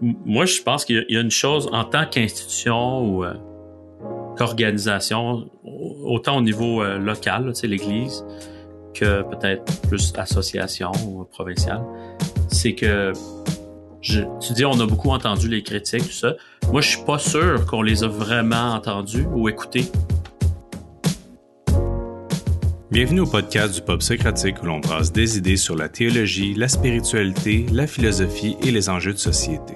moi, je pense qu'il y a une chose en tant qu'institution ou euh, qu'organisation, autant au niveau euh, local, l'Église, que peut-être plus association ou provinciale, c'est que je, tu dis on a beaucoup entendu les critiques, tout ça. Moi, je suis pas sûr qu'on les a vraiment entendus ou écoutés. Bienvenue au podcast du Pop Socratique où l'on brasse des idées sur la théologie, la spiritualité, la philosophie et les enjeux de société.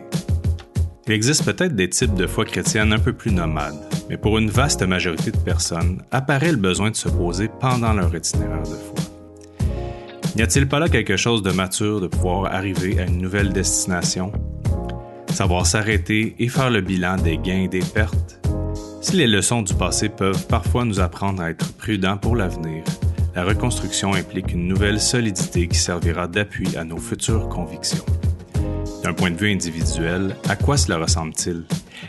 Il existe peut-être des types de foi chrétienne un peu plus nomades, mais pour une vaste majorité de personnes, apparaît le besoin de se poser pendant leur itinéraire de foi. N'y a-t-il pas là quelque chose de mature de pouvoir arriver à une nouvelle destination? Savoir s'arrêter et faire le bilan des gains et des pertes? Si les leçons du passé peuvent parfois nous apprendre à être prudents pour l'avenir, la reconstruction implique une nouvelle solidité qui servira d'appui à nos futures convictions. D'un point de vue individuel, à quoi cela ressemble-t-il?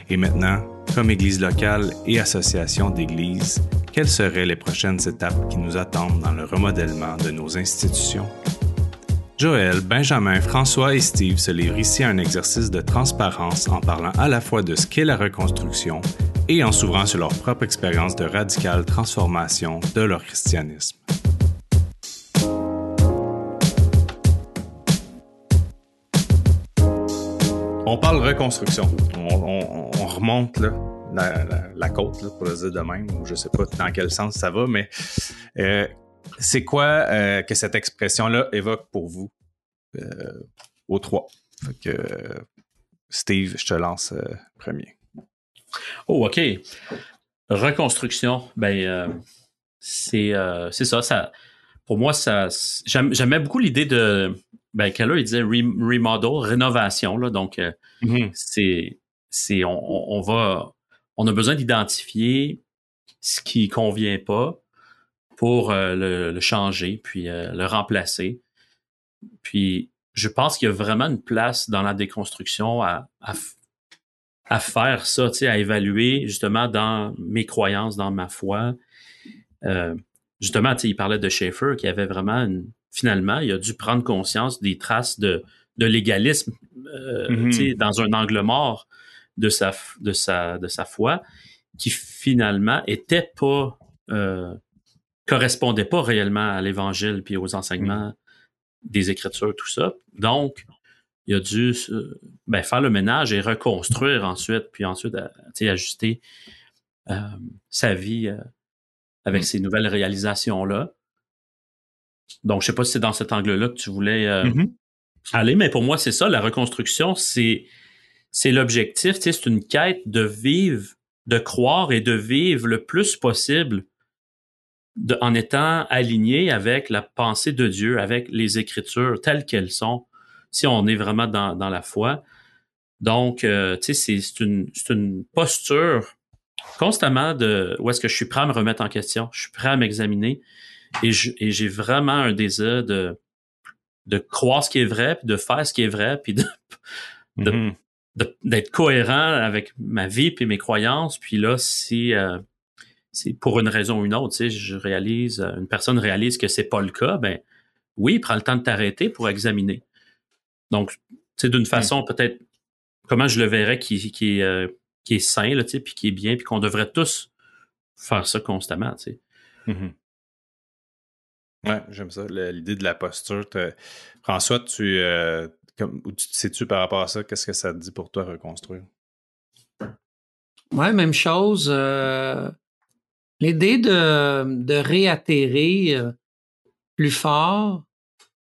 Et maintenant, comme Église locale et association d'Églises, quelles seraient les prochaines étapes qui nous attendent dans le remodèlement de nos institutions? Joël, Benjamin, François et Steve se livrent ici à un exercice de transparence en parlant à la fois de ce qu'est la reconstruction et en s'ouvrant sur leur propre expérience de radicale transformation de leur christianisme. On parle reconstruction. On, remonte la, côte, pour le dire de même, je sais pas dans quel sens ça va, mais euh, c'est quoi euh, que cette expression-là évoque pour vous euh, aux trois? Steve, je te lance premier. Oh, OK. Reconstruction, ben c'est ça, ça. Pour moi, ça j'aimais beaucoup l'idée de ben, Keller, il disait remodel, rénovation. Là, donc, euh, mm-hmm. c'est, c'est, on, va, on a besoin d'identifier ce qui convient pas pour euh, le, changer, puis euh, le remplacer. Puis, je pense qu'il y a vraiment une place dans la déconstruction à, à, faire ça, tu sais, à évaluer justement dans mes croyances, dans ma foi. justement, tu sais, il parlait de Schaeffer qui avait vraiment une, finalement, il a dû prendre conscience des traces de, de légalisme euh, mhm. dans un angle mort de sa, de sa, de sa foi qui finalement était pas euh, correspondait pas réellement à l'évangile puis aux enseignements des Écritures, tout ça. Donc, il a dû ben, faire le ménage et reconstruire ensuite, puis ensuite euh, ajuster sa vie avec mhm. ces nouvelles réalisations-là. Donc, je sais pas si c'est dans cet angle-là que tu voulais euh, mm-hmm. aller, mais pour moi, c'est ça, la reconstruction, c'est c'est l'objectif, c'est une quête de vivre, de croire et de vivre le plus possible en étant aligné avec la pensée de Dieu, avec les Écritures telles qu'elles sont, si on est vraiment dans, dans la foi. Donc, euh, tu sais, c'est une, une posture constamment de où est-ce que je suis prêt à me remettre en question, je suis prêt à m'examiner, et j'ai vraiment un désir de, de croire ce qui est vrai, puis de faire ce qui est vrai, puis de, mm-hmm. d'être cohérent avec ma vie puis mes croyances. Puis là, si euh, c'est pour une raison ou une autre, tu sais, je réalise, euh, une personne réalise que c'est pas le cas, ben oui, prends le temps de t'arrêter pour examiner. Donc, tu d'une façon peut-être comment je le verrais qui, qui, est, euh, qui est sain, là, tu sais, puis qui est bien, puis qu'on devrait tous faire ça constamment, tu sais. Mm-hmm. Ouais, j'aime ça, l'idée de la posture. François, tu, euh, comme, tu te sais-tu par rapport à ça? Qu'est-ce que ça te dit pour toi, reconstruire? Ouais, même chose. Euh, l'idée de, de réatterrir euh, plus fort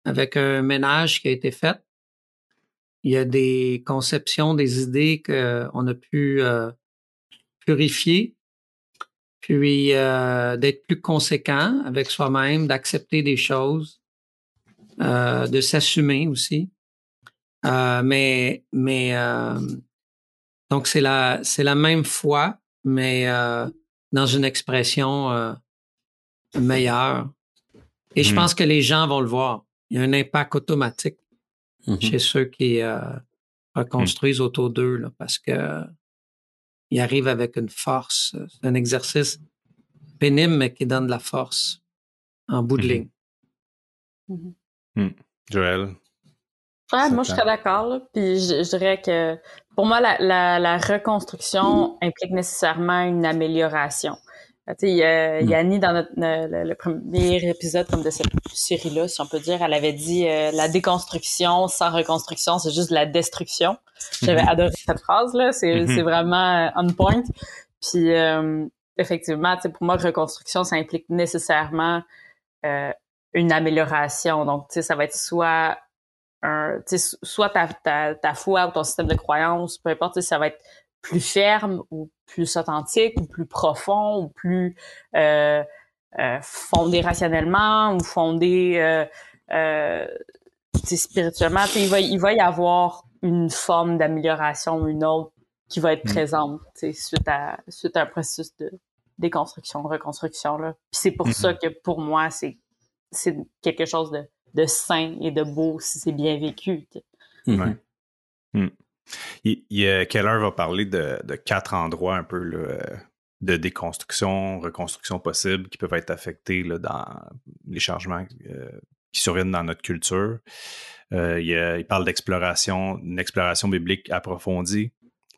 avec un ménage qui a été fait. Il y a des conceptions, des idées qu'on a pu purifier puis euh, d'être plus conséquent avec soi-même, d'accepter des choses, euh, de s'assumer aussi. Euh, mais mais donc c'est la c'est la même foi, mais dans une expression meilleure. Et je mmh. pense que les gens vont le voir. Il y a un impact automatique mmh chez ceux qui reconstruisent autour d'eux, parce que il arrive avec une force. C'est un exercice pénible, mais qui donne de la force en bout de mm-hmm. ligne. Mm-hmm. Mm. Joël? Ouais, moi, je très d'accord. Puis je, dirais que pour moi, la, la, la reconstruction implique nécessairement une amélioration. Tu sais, hmm. Yanni, dans notre, le, premier épisode comme de cette série-là, si on peut dire, elle avait dit euh, la déconstruction sans reconstruction, c'est juste de la destruction. J'avais hmm. adoré cette phrase-là. C'est hmm. vraiment on point. Puis euh, effectivement, pour moi, reconstruction, ça implique nécessairement euh, une amélioration. Donc, tu sais, ça va être soit un, soit ta, ta, ta foi ou ton système de croyance, peu importe, ça va être plus ferme ou plus authentique ou plus profond ou plus euh, euh, fondé rationnellement ou fondé euh, spirituellement. Il va, il va y avoir une forme d'amélioration ou une autre qui va être mm. présente suite à, suite à un processus de déconstruction, reconstruction. Là. Puis c'est pour mm-hmm. ça que pour moi, c'est, c'est quelque chose de, de sain et de beau si c'est bien vécu. Ouais. Mm. Il, il, Keller va parler de, de, quatre endroits un peu là, de déconstruction, reconstruction possible qui peuvent être affectés là, dans les changements euh, qui surviennent dans notre culture. Euh, il, il, parle d'exploration, une exploration biblique approfondie,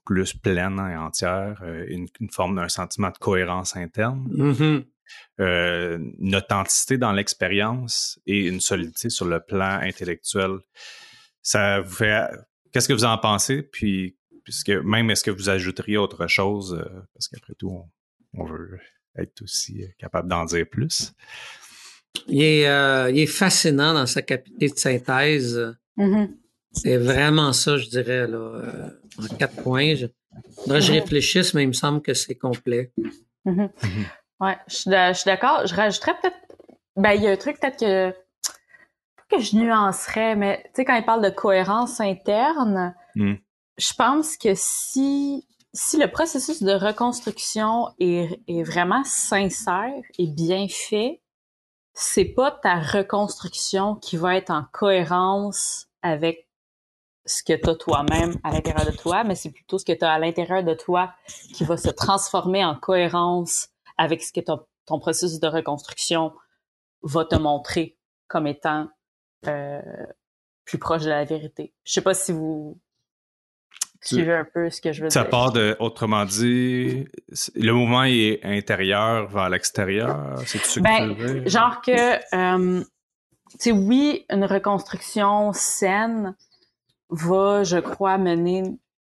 plus pleine et entière, euh, une, une, forme d'un sentiment de cohérence interne. Mm-hmm. Euh, une authenticité dans l'expérience et une solidité sur le plan intellectuel. Ça vous fait Qu'est-ce que vous en pensez? Puis, puisque même est-ce que vous ajouteriez autre chose? Euh, parce qu'après tout, on, veut être aussi euh, capable d'en dire plus? Il est, euh, il est, fascinant dans sa capacité de synthèse. Mm-hmm. C'est vraiment ça, je dirais, là, en quatre points. Je, je réfléchisse, mais il me semble que c'est complet. Mm-hmm. Mm-hmm. Ouais, je suis d'accord. Je rajouterais peut-être. Ben, il y a un truc peut-être que que je nuancerais, mais tu sais, quand il parle de cohérence interne, hmm. je pense que si, si le processus de reconstruction est, est vraiment sincère et bien fait, c'est pas ta reconstruction qui va être en cohérence avec ce que tu as toi-même à l'intérieur de toi, mais c'est plutôt ce que tu as à l'intérieur de toi qui va se transformer en cohérence avec ce que ton processus de reconstruction va te montrer comme étant euh, plus proche de la vérité. Je sais pas si vous suivez un peu ce que je veux ça dire. Ça part de, autrement dit, le mouvement est intérieur vers l'extérieur. C'est ce ben, que tu veux Genre que, euh, tu sais, oui, une reconstruction saine va, je crois, mener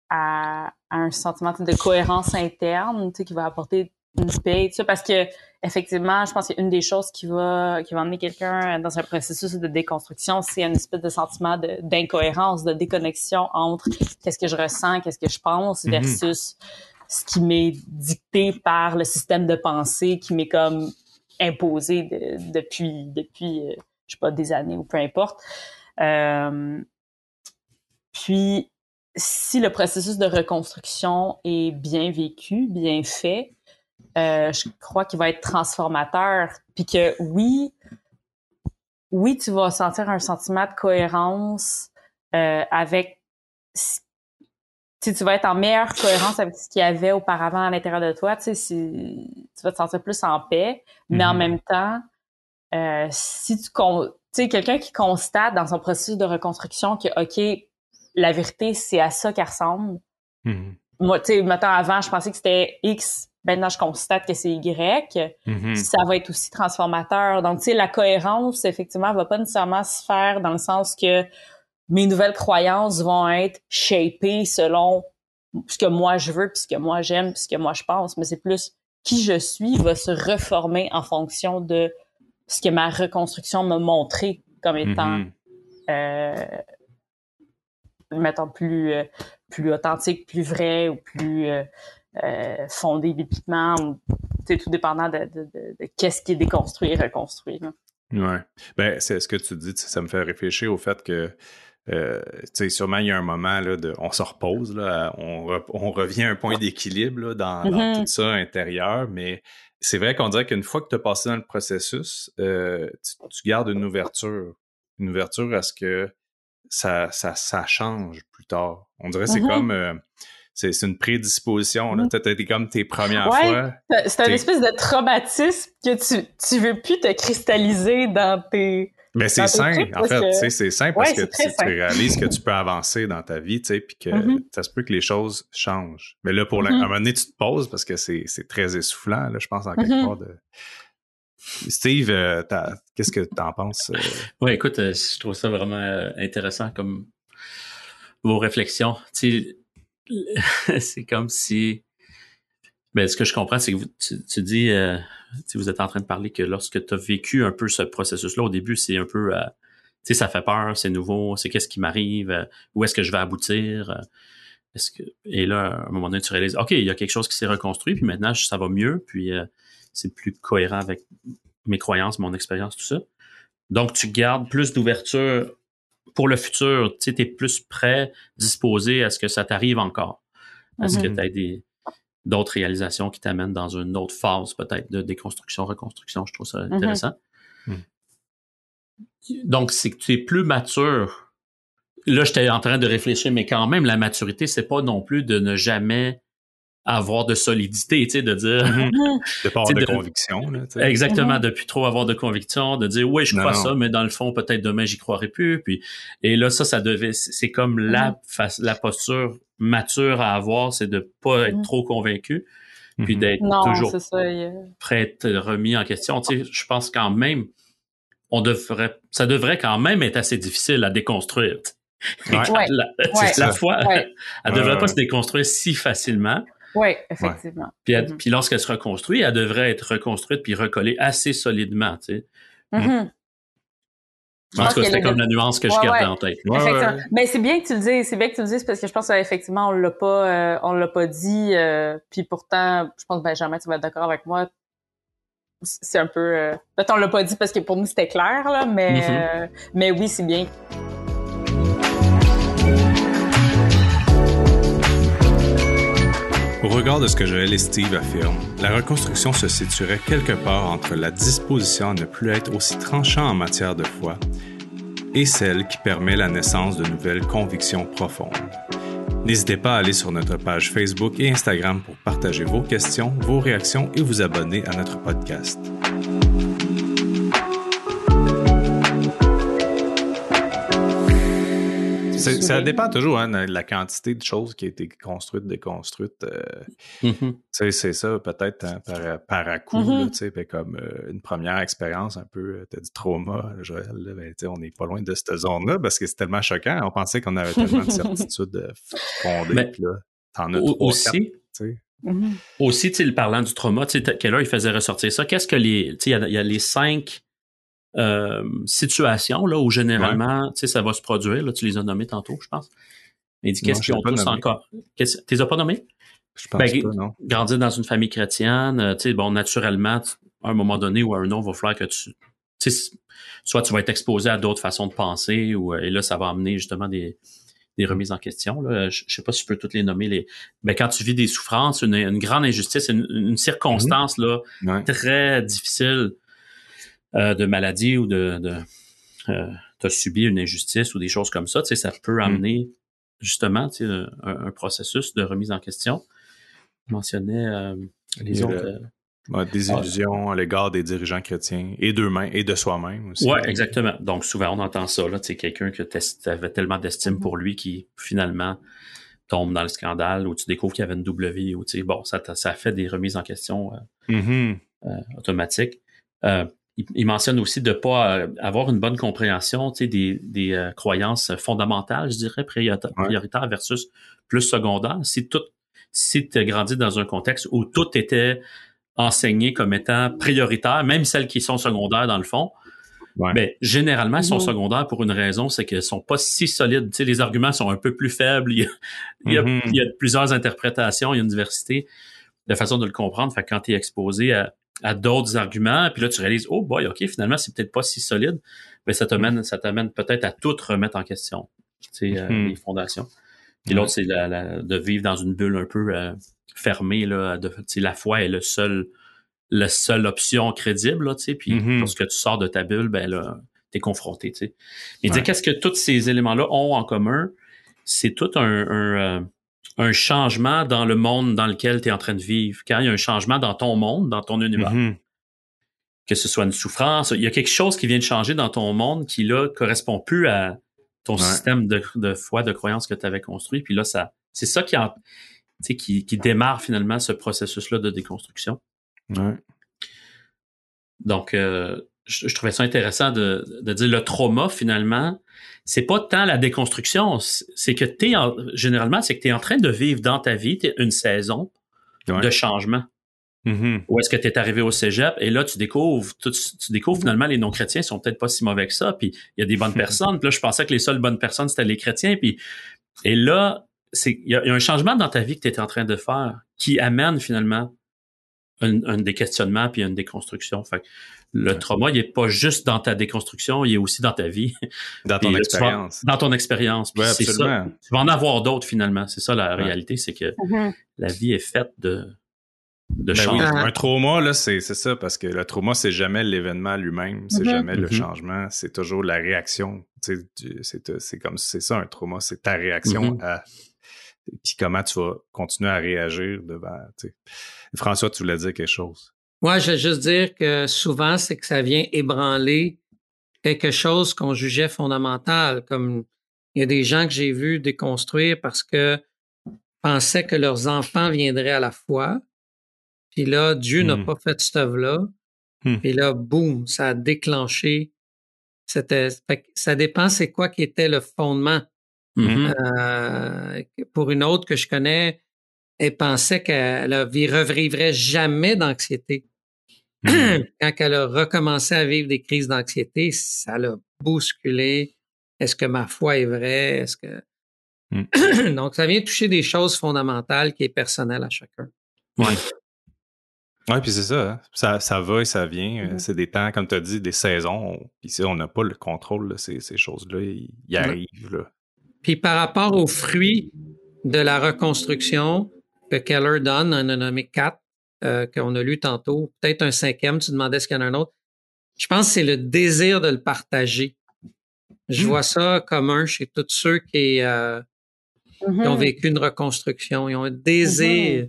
à, à un sentiment de cohérence interne, tu sais, qui va apporter une sais, parce que effectivement, je pense qu'une des choses qui va qui va emmener quelqu'un dans un processus de déconstruction, c'est une espèce de sentiment d'incohérence, de, déconnexion entre qu'est-ce que je ressens, qu'est-ce que je pense mhm. versus ce qui m'est dicté par le système de pensée qui m'est comme imposé depuis depuis euh, je sais pas des années ou peu importe. Euh, puis si le processus de reconstruction est bien vécu, bien fait, euh, je crois qu'il va être transformateur. Puis que oui, oui, tu vas sentir un sentiment de cohérence euh, avec tu, tu vas être en meilleure cohérence avec ce qu'il y avait auparavant à l'intérieur de toi. Tu, sais, tu vas te sentir plus en paix, mais en mm-hmm. même temps, euh, si tu tu sais, quelqu'un qui constate dans son processus de reconstruction que, OK, la vérité, c'est à ça qu'elle ressemble. Mm-hmm. Moi, tu sais, maintenant, avant, je pensais que c'était X, maintenant je constate que c'est Y, mm-hmm. ça va être aussi transformateur. Donc, tu sais, la cohérence, effectivement, va pas nécessairement se faire dans le sens que mes nouvelles croyances vont être shapées selon ce que moi je veux, puis ce que moi j'aime, puis ce que moi je pense, mais c'est plus qui je suis va se reformer en fonction de ce que ma reconstruction m'a montré comme étant, mm-hmm. euh, mettons, plus, euh, plus authentique, plus vrai ou plus... Euh, euh, fondé bibliquement ou tout dépendant de, de, de, qu'est-ce qui est déconstruit et reconstruit. Là. Ouais. Ben, c'est ce que tu dis, ça me fait réfléchir au fait que euh, sûrement il y a un moment là, de, on se repose, là, on, on revient à un point d'équilibre dans, dans, mm-hmm. tout ça intérieur, mais c'est vrai qu'on dirait qu'une fois que tu as passé dans le processus, euh, tu, gardes une ouverture, une ouverture à ce que ça, ça, ça change plus tard. On dirait que c'est mm-hmm. comme euh, c'est une prédisposition. Là. Mm-hmm. été comme tes premières fois. C'est un espèce de traumatisme que tu, tu veux plus te cristalliser dans tes Mais c'est sain, en fait, tu sais, c'est sain parce que tu, tu, réalises que tu peux avancer dans ta vie, tu sais, puis que Mhm. ça se peut que les choses changent. Mais là, pour la- Mhm. à un moment donné, tu te poses parce que c'est c'est très essoufflant, là, je pense, en quelque Mhm. part de... Steve, euh, qu'est-ce que t'en penses? euh? Ouais, écoute, euh, je trouve ça vraiment intéressant comme vos réflexions. Tu sais, c'est comme si. Ben, ce que je comprends, c'est que vous- tu, tu dis, euh, vous êtes en train de parler que lorsque tu as vécu un peu ce processus-là, au début, c'est un peu, euh, tu sais, ça fait peur, c'est nouveau, c'est qu'est-ce qui m'arrive, euh, où est-ce que je vais aboutir. euh, est-ce que et là, à un moment donné, tu réalises, ok, il y a quelque chose qui s'est reconstruit, puis maintenant, ça va mieux, puis c'est plus cohérent avec mes croyances, mon expérience, tout ça. Donc, tu gardes plus d'ouverture pour le futur. Tu sais, es plus prêt, disposé à ce que ça t'arrive encore. À ce que Mhm. tu aies des, d'autres réalisations qui t'amènent dans une autre phase, peut-être, de déconstruction, reconstruction. Je trouve ça Mhm. intéressant. Mhm. Donc, c'est que tu es plus mature. Là, j'étais en train de réfléchir, mais quand même, la maturité, c'est pas non plus de ne jamais avoir de solidité, tu sais, de dire, De pas avoir de, de- conviction, là. Exactement, Mhm. depuis trop avoir de conviction, de dire oui, je crois non. ça, mais dans le fond, peut-être demain, j'y croirai plus. Puis et là, ça, ça devait, c'est comme la face, la posture mature à avoir, c'est de pas être Mhm. trop convaincu, puis Mhm. d'être toujours ça. prêt à être remis en question. Tu sais, je pense quand même, on devrait, ça devrait quand même être assez difficile à déconstruire. Ouais. La, Ouais. la foi, Ouais. elle devrait Ouais, pas ouais. se déconstruire si facilement. Oui, effectivement. Puis, elle- Mhm. puis lorsqu'elle se reconstruit, elle devrait être reconstruite puis recollée assez solidement. Tu sais. Mhm. En Je tout pense cas, c'était comme la nuance que je gardais ouais. en tête. Effectivement. Mais c'est bien que tu le dises, c'est bien que tu le dises parce que je pense qu'effectivement on l'a pas, euh, on l'a pas dit. euh, puis pourtant, je pense que Benjamin, tu vas être d'accord avec moi. C'est un peu, euh, peut-être on l'a pas dit parce que pour nous c'était clair là, mais Mhm. euh, mais oui c'est bien. Au regard de ce que Joël et Steve affirment, la reconstruction se situerait quelque part entre la disposition à ne plus être aussi tranchant en matière de foi et celle qui permet la naissance de nouvelles convictions profondes. N'hésitez pas à aller sur notre page Facebook et Instagram pour partager vos questions, vos réactions et vous abonner à notre podcast. Ça dépend toujours hein, de la quantité de choses qui a été construites, déconstruites. euh, tu sais, c'est ça, peut-être hein, par, par à coup, là, tu sais, ben, comme euh, une première expérience un peu, euh, t'as dit trauma, Joël, là, ben, tu on n'est pas loin de cette zone-là parce que c'est tellement choquant. On pensait qu'on avait tellement de certitudes euh, fondées, Mais- puis là, t'en as trois, aussi, quatre, tu. Mhm. aussi, tu le parlant du trauma, tu Keller, il faisait ressortir ça? Qu'est-ce que les, tu y il y, a les cinq euh, situations là où généralement, tu sais, ça va se produire. Là, tu les as nommées tantôt, je pense. Mais il dit qu'est-ce qu'ils ont tous encore? Tu les as pas nommés? Je pense Ben, pas, non? Grandir dans une famille chrétienne, euh, tu sais, bon, naturellement, tu- à un moment donné ou à un autre, il va falloir que tu, tu sais, soit tu vas être exposé à d'autres façons de penser, ou euh, et là, ça va amener justement des, des remises en question. Là. Je, je sais pas si je peux toutes les nommer. Les, ben, quand tu vis des souffrances, une, une grande injustice, une, une circonstance là Ouais. très difficile euh, de maladie ou de, de euh, t'as subi une injustice ou des choses comme ça, tu sais, ça peut amener justement tu sais, un, un processus de remise en question. Je mentionnais euh, les autres. le- euh, Ouais, des illusions à l'égard des dirigeants chrétiens et d'eux-mêmes et de soi-même aussi. Ouais, exactement. Donc souvent on entend ça là, tu sais, quelqu'un que tu avais tellement d'estime pour lui qui finalement tombe dans le scandale ou tu découvres qu'il y avait une double vie ou tu sais bon ça ça fait des remises en question euh, Mhm. automatiques. Il, il mentionne aussi de pas euh, avoir une bonne compréhension, tu sais, des, des euh, croyances fondamentales, je dirais prioritaires versus plus secondaires. Si tout, si tu as grandi dans un contexte où tout était enseigné comme étant prioritaire, même celles qui sont secondaires dans le fond, Ouais. ben, généralement, elles sont Mhm. secondaires pour une raison, c'est qu'elles sont pas si solides. Tu sais, les arguments sont un peu plus faibles. Il y a, il y a, Mhm. il y a plusieurs interprétations, il y a une diversité de façon de le comprendre. Fait que quand tu es exposé à, à d'autres arguments, puis là, tu réalises, oh boy, OK, finalement, c'est peut-être pas si solide, ben, ça t'amène, ça t'amène peut-être à tout remettre en question. Tu sais, euh, Mhm. les fondations. Puis l'autre, c'est la, la- de vivre dans une bulle un peu euh, fermée, là. De, tu sais, la foi est le seul, la seule option crédible, là, tu sais. Puis Mhm. lorsque tu sors de ta bulle, ben là, t'es confronté, tu sais. Dit Ouais. qu'est-ce que tous ces éléments-là ont en commun? C'est tout un, un, euh, un changement dans le monde dans lequel tu es en train de vivre. Quand il y a un changement dans ton monde, dans ton univers, Mhm. que ce soit une souffrance. Il y a quelque chose qui vient de changer dans ton monde qui, là, correspond plus à ton système de, de foi, de croyance que tu avais construit. Puis là, ça, c'est ça qui, en, qui, qui démarre finalement ce processus-là de déconstruction. Ouais. Donc, euh, je, je, trouvais ça intéressant de, de dire le trauma, finalement, c'est pas tant la déconstruction, c'est que tu es, en, généralement, c'est que tu es en train de vivre dans ta vie une saison ouais. de changement. Mm-hmm. Ou est-ce que tu es arrivé au cégep? Et là, tu découvres, tu, tu découvres finalement les non-chrétiens sont peut-être pas si mauvais que ça, puis il y a des bonnes personnes. Puis là, je pensais que les seules bonnes personnes, c'était les chrétiens. Puis, et là, il y, a un changement dans ta vie que tu es en train de faire qui amène finalement un, un des questionnements puis une déconstruction. Fait que le ouais. trauma, il est pas juste dans ta déconstruction, il est aussi dans ta vie. Dans ton expérience. Dans ton expérience. Ouais, c'est ça. Tu vas en avoir d'autres finalement. C'est ça la ouais. réalité, c'est que mm-hmm. la vie est faite de de ben changement. Oui, un trauma, là, c'est ça, parce que le trauma, c'est jamais l'événement lui-même, c'est Mm-hmm. jamais le Mhm. changement, c'est toujours la réaction. Tu sais, tu- C'est c'est comme c'est ça un trauma, c'est ta réaction à puis comment tu vas continuer à réagir devant. François, tu voulais dire quelque chose. Moi, je veux juste dire que souvent, c'est que ça vient ébranler quelque chose qu'on jugeait fondamental, comme il y a des gens que j'ai vus déconstruire parce que pensaient que leurs enfants viendraient à la foi. Puis là, Dieu n'a Hmm. pas fait cette œuvre-là. Hmm. Puis là, boum, ça a déclenché. C'était, ça dépend c'est quoi qui était le fondement. Mhm. Euh, pour une autre que je connais, elle pensait qu'elle ne revivrait jamais d'anxiété. Mhm. Quand elle a recommencé à vivre des crises d'anxiété, ça l'a bousculé. Est-ce que ma foi est vraie? Est-ce que. Donc, ça vient toucher des choses fondamentales qui est personnelles à chacun. Ouais. Oui, puis c'est ça, hein. ça. Ça va et ça vient. Mhm. C'est des temps, comme tu as dit, des saisons. Puis on n'a pas le contrôle de ces, ces choses-là. Ils, ils arrivent. Là. Puis par rapport aux fruits de la reconstruction que Keller donne, on en a nommé quatre, euh, qu'on a lu tantôt, peut-être un cinquième, tu demandais ce qu'il y en a un autre. Je pense que c'est le désir de le partager. Je Mm. vois ça commun chez tous ceux qui, euh, qui ont Mhm. vécu une reconstruction. Ils ont un désir,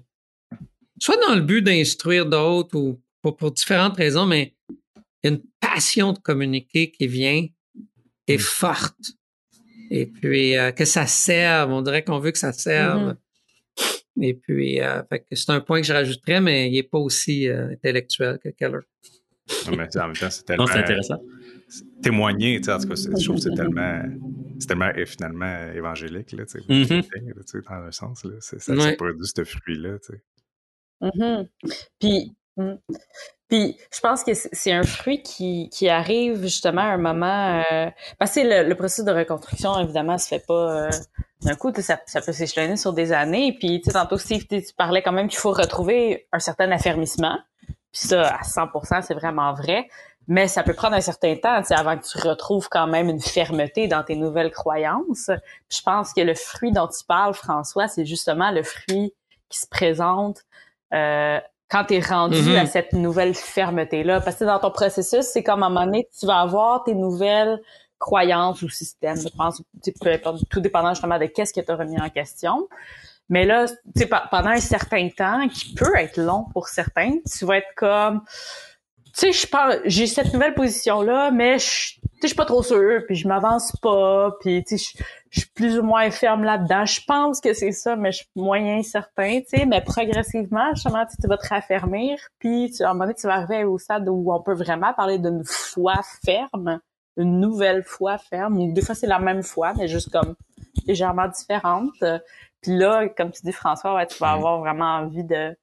soit dans le but d'instruire d'autres ou pour, pour différentes raisons, mais il y a une passion de communiquer qui vient, qui est forte. Et puis, euh, que ça serve. On dirait qu'on veut que ça serve. Et puis, euh, fait que c'est un point que je rajouterais, mais il n'est pas aussi euh, intellectuel que Keller. Non, mais en même temps, c'est tellement Non, c'est intéressant. témoigner, tu sais, en tout cas, je trouve que c'est tellement, c'est tellement euh, finalement évangélique, là, tu sais, Mhm. tu sais, dans un sens, là, c'est- ça, ça Ouais. produit ce fruit-là, tu sais. Puis, mm. Puis, je pense que c'est un fruit qui, qui arrive justement à un moment. Euh, parce que le, le processus de reconstruction, évidemment, se fait pas euh, d'un coup. Ça, ça peut s'échelonner sur des années. Puis, tu sais, tantôt, Steve, tu parlais quand même qu'il faut retrouver un certain affermissement. Puis ça, à 100%, c'est vraiment vrai. Mais ça peut prendre un certain temps, avant que tu retrouves quand même une fermeté dans tes nouvelles croyances. Je pense que le fruit dont tu parles, François, c'est justement le fruit qui se présente euh, quand tu es rendu Mhm. à cette nouvelle fermeté-là. Parce que dans ton processus, c'est comme à un moment donné, tu vas avoir tes nouvelles croyances ou systèmes. Je pense, peu importe, tout dépendant justement de qu'est-ce que tu as remis en question. Mais là, tu sais, pe- pendant un certain temps, qui peut être long pour certains, tu vas être comme, sais, je pense, j'ai cette nouvelle position-là, mais je, tu sais, je suis pas trop sûre, puis je m'avance pas, puis tu sais, je, suis plus ou moins ferme là-dedans. Je pense que c'est ça, mais je suis moyen certain, tu sais, mais progressivement, justement, tu vas te raffermir, puis tu, à un moment donné, tu vas arriver au stade où on peut vraiment parler d'une foi ferme, une nouvelle foi ferme, ou des fois c'est la même foi, mais juste comme légèrement différente. Puis là, comme tu dis, François, ouais, tu vas avoir vraiment envie de,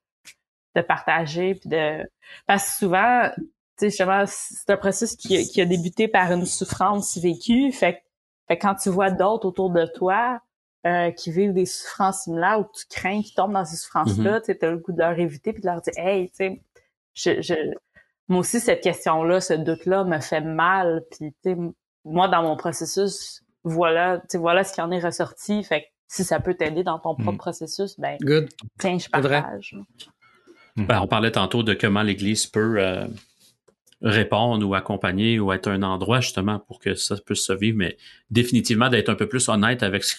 de partager, puis de... Parce que souvent, tu sais, justement, c'est un processus qui, a- qui a débuté par une souffrance vécue, fait, que- fait quand tu vois d'autres autour de toi euh, qui vivent des souffrances similaires ou tu crains qu'ils tombent dans ces souffrances-là, tu sais, t'as le goût de leur éviter puis de leur dire, hey, tu sais, je, je, moi aussi, cette question-là, ce doute-là me fait mal, puis tu sais, moi, dans mon processus, voilà, tu sais, voilà ce qui en est ressorti, fait que si ça peut t'aider dans ton propre Mm. processus, ben, Good. tiens, je C'est partage. Ben, on parlait tantôt de comment l'Église peut euh, répondre ou accompagner ou être un endroit justement pour que ça puisse se vivre, mais définitivement d'être un peu plus honnête avec ce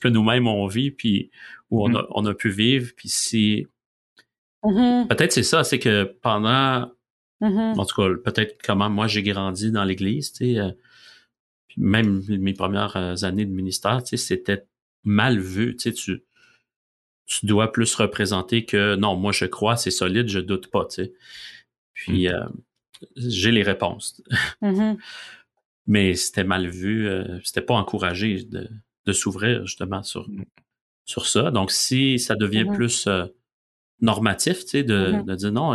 que nous-mêmes on vit, puis où on a, on a pu vivre, puis si Mhm. peut-être c'est ça, c'est que pendant Mhm. En tout cas, peut-être comment moi j'ai grandi dans l'Église, tu sais. euh, même mes premières euh, années de ministère, tu sais, c'était mal vu. Tu sais, tu, tu dois plus représenter que non, moi je crois, c'est solide, je doute pas, tu sais. Puis euh, j'ai les réponses. Mhm. Mais c'était mal vu, euh, c'était pas encouragé de, de s'ouvrir justement sur, Mm. sur ça. Donc si ça devient Mhm. plus euh, normatif, tu sais, de, Mhm. de dire non,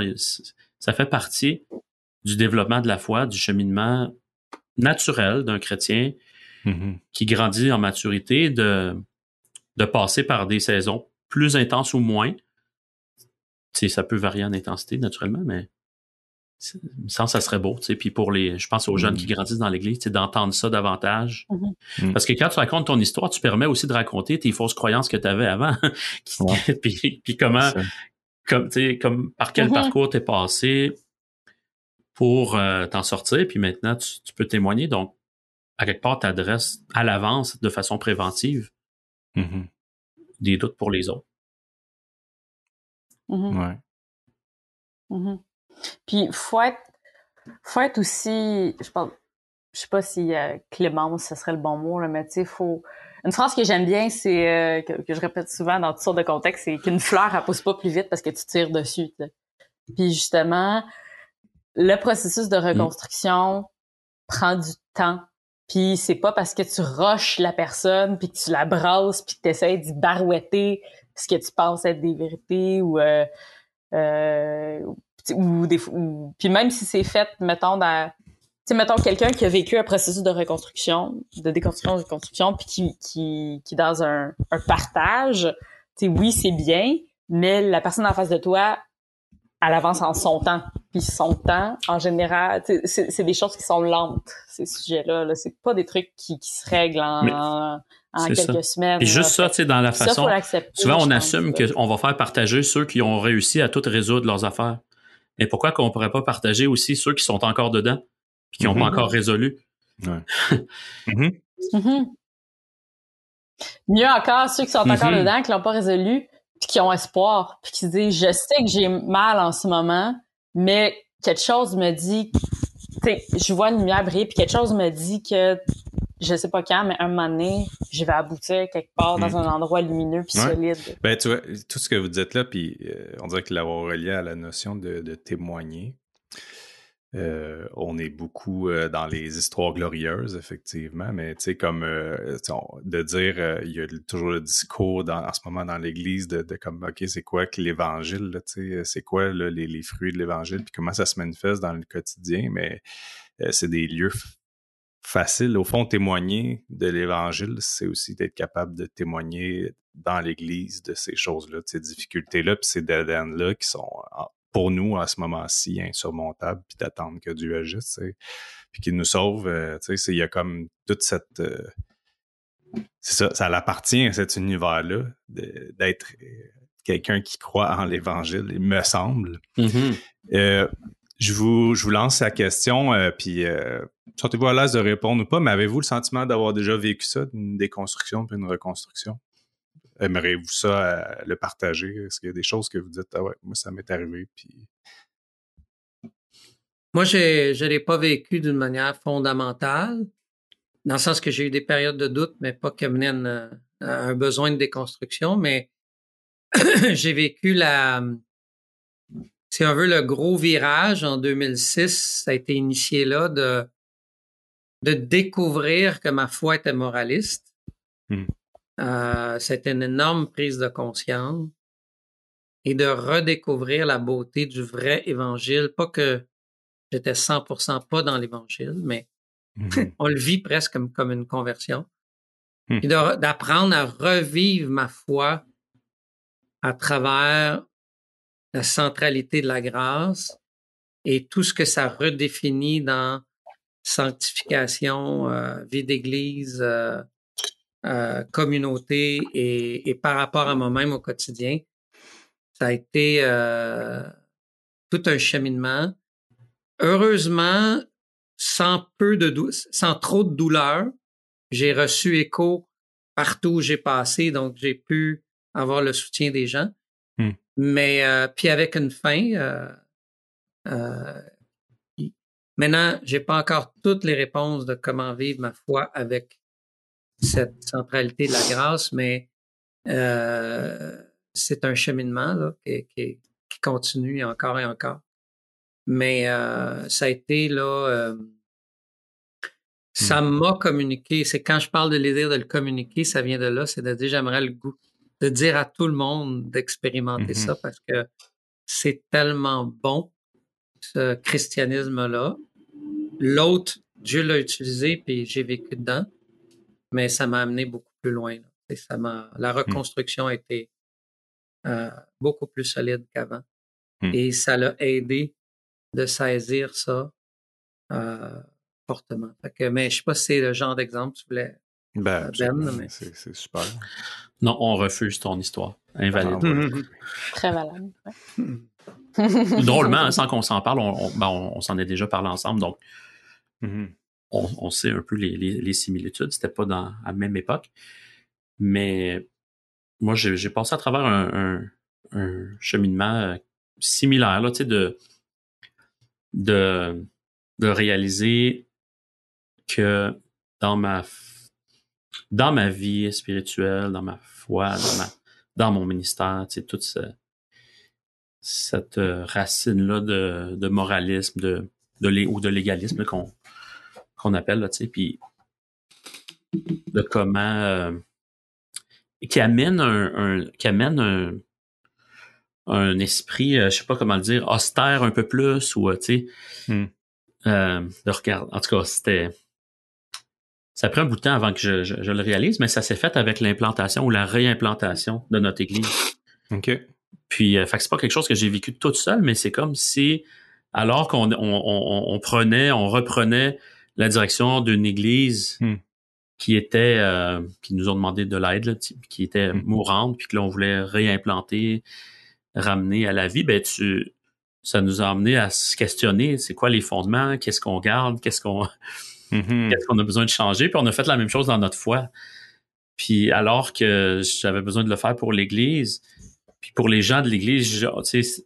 ça fait partie du développement de la foi, du cheminement naturel d'un chrétien qui grandit en maturité, de, de passer par des saisons plus intenses ou moins. Tu sais, ça peut varier en intensité, naturellement, mais que ça serait beau. tu sais. Puis pour les, je pense aux jeunes qui grandissent dans l'Église, tu sais, d'entendre ça davantage. Mhm. Mhm. Parce que quand tu racontes ton histoire, tu permets aussi de raconter tes fausses croyances que tu avais avant. Qui- Ouais. puis, puis comment, comme, tu sais, comme par quel Mhm. parcours t'es passé pour euh, t'en sortir, puis maintenant tu, tu peux témoigner. Donc, à quelque part, t'adresses à l'avance de façon préventive Mhm. Des doutes pour les autres. Mhm. Ouais. Mhm. Puis faut être, faut être aussi, je pense, je sais pas si euh, clémence ce serait le bon mot là, mais tu sais, faut. Une phrase que j'aime bien, c'est euh, que, que je répète souvent dans toutes sortes de contextes, c'est qu'une fleur elle pousse pas plus vite parce que tu tires dessus. Puis justement, le processus de reconstruction prend du temps. Puis c'est pas parce que tu rushes la personne, puis que tu la brasses, puis que tu essaies d'y barouetter ce que tu penses être des vérités ou euh, euh, ou puis même si c'est fait mettons dans tu mettons quelqu'un qui a vécu un processus de reconstruction de déconstruction de reconstruction puis qui qui qui est dans un un partage tu sais oui c'est bien mais la personne en face de toi elle avance en son temps puis son temps en général c'est c'est des choses qui sont lentes ces sujets là, c'est pas des trucs qui, qui se règlent en, Mais en c'est quelques semaines Puis là. juste ça, tu sais, dans la ça, façon. Souvent, on assume qu'on va faire partager ceux qui ont réussi à tout résoudre leurs affaires. Mais pourquoi qu'on pourrait pas partager aussi ceux qui sont encore dedans puis qui n'ont pas encore résolu? Ouais. Mhm. Mhm. Mieux encore, ceux qui sont encore dedans, qui l'ont pas résolu, puis qui ont espoir, puis qui se disent, je sais que j'ai mal en ce moment, mais quelque chose me dit, tu sais, je vois une lumière briller, puis quelque chose me dit que, je sais pas quand, mais un moment donné, je vais aboutir quelque part dans Mhm. un endroit lumineux puis Ouais. solide. Ben, tu vois, tout ce que vous dites là, puis euh, on dirait que l'avoir relié à la notion de, de témoigner. Euh, on est beaucoup euh, dans les histoires glorieuses, effectivement, mais tu sais, comme euh, de dire, il y a toujours le discours en ce moment dans l'Église de, comme, OK, c'est quoi que l'Évangile, là, tu sais, c'est quoi là, les, fruits de l'Évangile, puis comment ça se manifeste dans le quotidien, mais c'est des lieux faciles. Au fond, témoigner de l'Évangile, c'est aussi d'être capable de témoigner dans l'Église de ces choses-là, de ces difficultés-là, puis ces dead ends-là qui sont pour nous, à ce moment-ci, insurmontables, puis d'attendre que Dieu agisse, puis qu'il nous sauve. euh, il y a comme toute cette... euh, c'est ça, ça l'appartient à cet univers-là d'être euh, quelqu'un qui croit en l'Évangile, il me semble. Mhm. Euh, je, vous, je vous lance la question, euh, puis euh, sentez-vous à l'aise de répondre ou pas, mais avez-vous le sentiment d'avoir déjà vécu ça, une déconstruction puis une reconstruction? Aimeriez-vous ça euh, le partager? Est-ce qu'il y a des choses que vous dites, ah ouais, moi ça m'est arrivé, puis... Moi, je ne l'ai pas vécu d'une manière fondamentale, dans le sens que j'ai eu des périodes de doute, mais pas qui amenaient une- à un besoin de déconstruction, mais j'ai vécu la, si on veut, le gros virage en 2006, ça a été initié là de, de découvrir que ma foi était moraliste. Hmm. Euh, C'était une énorme prise de conscience et de redécouvrir la beauté du vrai évangile. Pas que j'étais 100% pas dans l'évangile, mais Mhm. on le vit presque comme, comme une conversion. Hmm. Et d'apprendre à revivre ma foi à travers la centralité de la grâce et tout ce que ça redéfinit dans sanctification, euh, vie d'église, euh, euh, communauté et, et par rapport à moi-même au quotidien. Ça a été euh, tout un cheminement. Heureusement, sans peu de dou- sans trop de douleur, j'ai reçu écho partout où j'ai passé, donc j'ai pu avoir le soutien des gens. Hmm. Mais euh, puis avec une fin, euh, euh, Maintenant, j'ai pas encore toutes les réponses de comment vivre ma foi avec cette centralité de la grâce, mais euh, c'est un cheminement là, qui, qui, qui, continue encore et encore. Mais euh, ça a été là, euh, ça Hmm. m'a communiqué. C'est quand je parle de désir de le communiquer, ça vient de là. C'est de dire j'aimerais le goût de dire à tout le monde d'expérimenter Mhm. ça parce que c'est tellement bon ce christianisme-là. L'autre, Dieu l'a utilisé puis j'ai vécu dedans, mais ça m'a amené beaucoup plus loin. là. Et ça m'a, la reconstruction a été euh, beaucoup plus solide qu'avant. Hmm. Et ça l'a aidé de saisir ça euh, fortement. Fait que, mais je sais pas si c'est le genre d'exemple que tu voulais. Ben, Ben, absolument. mais- c'est c'est super. Non, on refuse ton histoire. Invalide. Ah, ouais. Très valable. Drôlement, sans qu'on s'en parle, on, on, ben, on- on s'en est déjà parlé ensemble, donc Mhm. On, sait un peu les, les, les similitudes. C'était pas dans à même époque. Mais moi, j'ai passé à travers un, un, cheminement euh, similaire, là, tu sais, de, de, de réaliser que dans ma dans ma vie spirituelle, dans ma foi, dans, ma, dans mon ministère, tu sais, toute ce, cette euh, racine-là de, de moralisme, de, de ou de légalisme qu'on qu'on appelle, là, tu sais, puis de comment euh, qui amène un, un- qui amène un, un esprit, euh, je sais pas comment le dire, austère un peu plus ou euh, tu sais, Hmm. euh, de regarder. En tout cas, c'était ça prend un bout de temps avant que je, je- je le réalise, mais ça s'est fait avec l'implantation ou la réimplantation de notre église. OK. Puis, fait que c'est pas quelque chose que j'ai vécu toute seule, mais c'est comme si, alors qu'on on, on, on prenait, on reprenait la direction d'une église Hmm. qui était, euh, qui nous ont demandé de l'aide, qui était Hmm. mourante, puis que là, on voulait réimplanter, ramener à la vie, ben, tu, ça nous a amené à se questionner, c'est quoi les fondements, qu'est-ce qu'on garde, qu'est-ce qu'on, Mhm. qu'est-ce qu'on a besoin de changer, puis on a fait la même chose dans notre foi. Puis alors que j'avais besoin de le faire pour l'Église, puis pour les gens de l'Église, tu sais,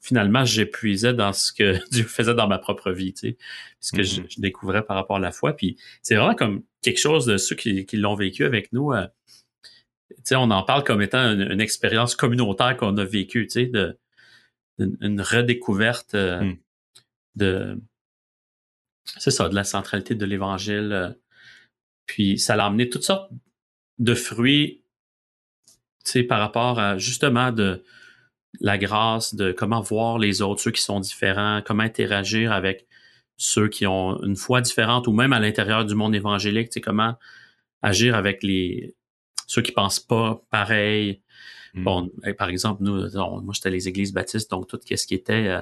finalement, j'épuisais dans ce que Dieu faisait dans ma propre vie, tu sais, ce que je, Mhm. je découvrais par rapport à la foi. Puis c'est vraiment comme quelque chose de ceux qui, qui l'ont vécu avec nous. euh, tu sais, on en parle comme étant une, une expérience communautaire qu'on a vécue, tu sais, de une, une redécouverte euh, Mm. de c'est ça, de la centralité de l'Évangile. euh, Puis ça l'a amené toutes sortes de fruits, tu sais, par rapport à justement de la grâce, de comment voir les autres, ceux qui sont différents, comment interagir avec ceux qui ont une foi différente ou même à l'intérieur du monde évangélique, tu sais, comment agir avec les ceux qui pensent pas pareil. Mhm. Bon, par exemple, nous, on- moi, j'étais les églises baptistes, donc tout ce qui était euh,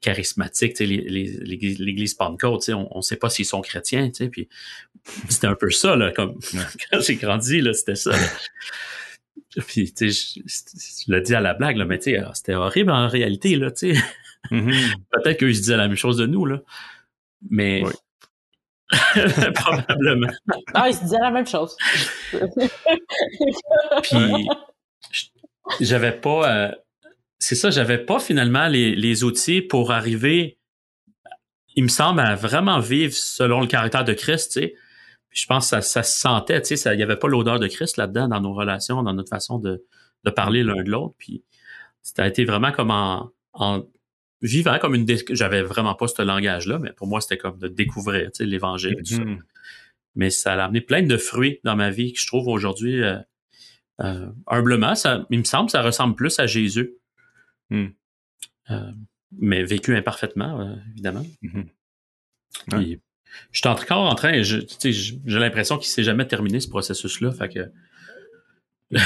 charismatique, tu sais, les- les- l'église l'église Pentecôte, tu sais, on ne sait pas s'ils sont chrétiens, tu sais, puis c'était un peu ça, là, comme quand j'ai grandi, là, c'était ça. là. Puis, tu sais, je, je le dis à la blague, là, mais tu sais, ah, c'était horrible en réalité, là, tu sais. Mhm. Peut-être qu'eux, ils se disaient la même chose de nous, là. Mais Oui. probablement. Ah, il se disait la même chose. Puis j'avais pas, euh, c'est ça, j'avais pas finalement les, les outils pour arriver, il me semble, à vraiment vivre selon le caractère de Christ, tu sais. Je pense que ça, ça se sentait, tu sais, il y avait pas l'odeur de Christ là-dedans dans nos relations, dans notre façon de, de parler l'un de l'autre. Puis ça a été vraiment comme en, en vivant comme une, j'avais vraiment pas ce langage-là, mais pour moi c'était comme de découvrir, tu sais, l'évangile, Mhm. mais ça a amené plein de fruits dans ma vie que je trouve aujourd'hui euh, euh, humblement. Ça, il me semble ça ressemble plus à Jésus. Hmm. Euh, mais vécu imparfaitement, euh, évidemment. Mhm. Puis, je suis encore en train, je- tu sais, j'ai l'impression qu'il s'est jamais terminé ce processus-là. Fait que je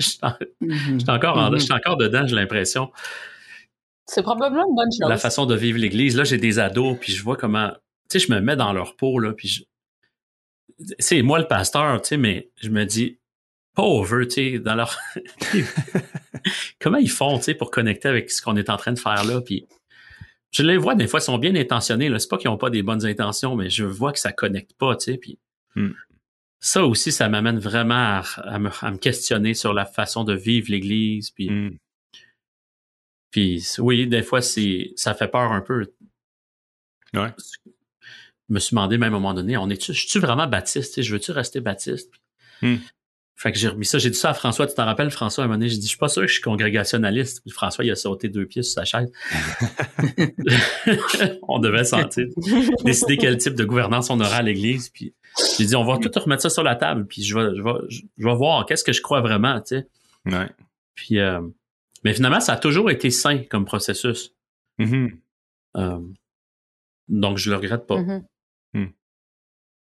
suis en- je suis encore, en- je suis encore dedans, j'ai l'impression. C'est probablement une bonne chose. La façon de vivre l'Église. Là, j'ai des ados, puis je vois comment, tu sais, je me mets dans leur peau là, puis je, c'est moi le pasteur, tu sais, mais je me dis pauvre, tu sais, dans leur comment ils font, tu sais, pour connecter avec ce qu'on est en train de faire là, puis je les vois des fois ils sont bien intentionnés c'est pas qu'ils ont pas des bonnes intentions, mais je vois que ça connecte pas, tu sais, puis Hmm. ça aussi, ça m'amène vraiment à, à me, à me questionner sur la façon de vivre l'Église, puis puis oui, des fois c'est ça fait peur un peu. Ouais. Je me suis demandé même à un moment donné, on est-tu, je suis vraiment baptiste? tu sais, Je veux-tu rester baptiste? Hmm. Fait que j'ai remis ça, j'ai dit ça à François, tu t'en rappelles, François, à un moment donné, j'ai dit, je suis pas sûr que je suis congrégationnaliste. Puis François, il a sauté deux pieds sur sa chaise. on devait sentir, décider quel type de gouvernance on aura à l'Église. Puis j'ai dit, on va tout remettre ça sur la table, puis je vais, je vais, je vais voir qu'est-ce que je crois vraiment, tu sais. Ouais. Puis, euh, mais finalement, ça a toujours été sain comme processus. Mhm. Euh, donc, je le regrette pas. Mhm.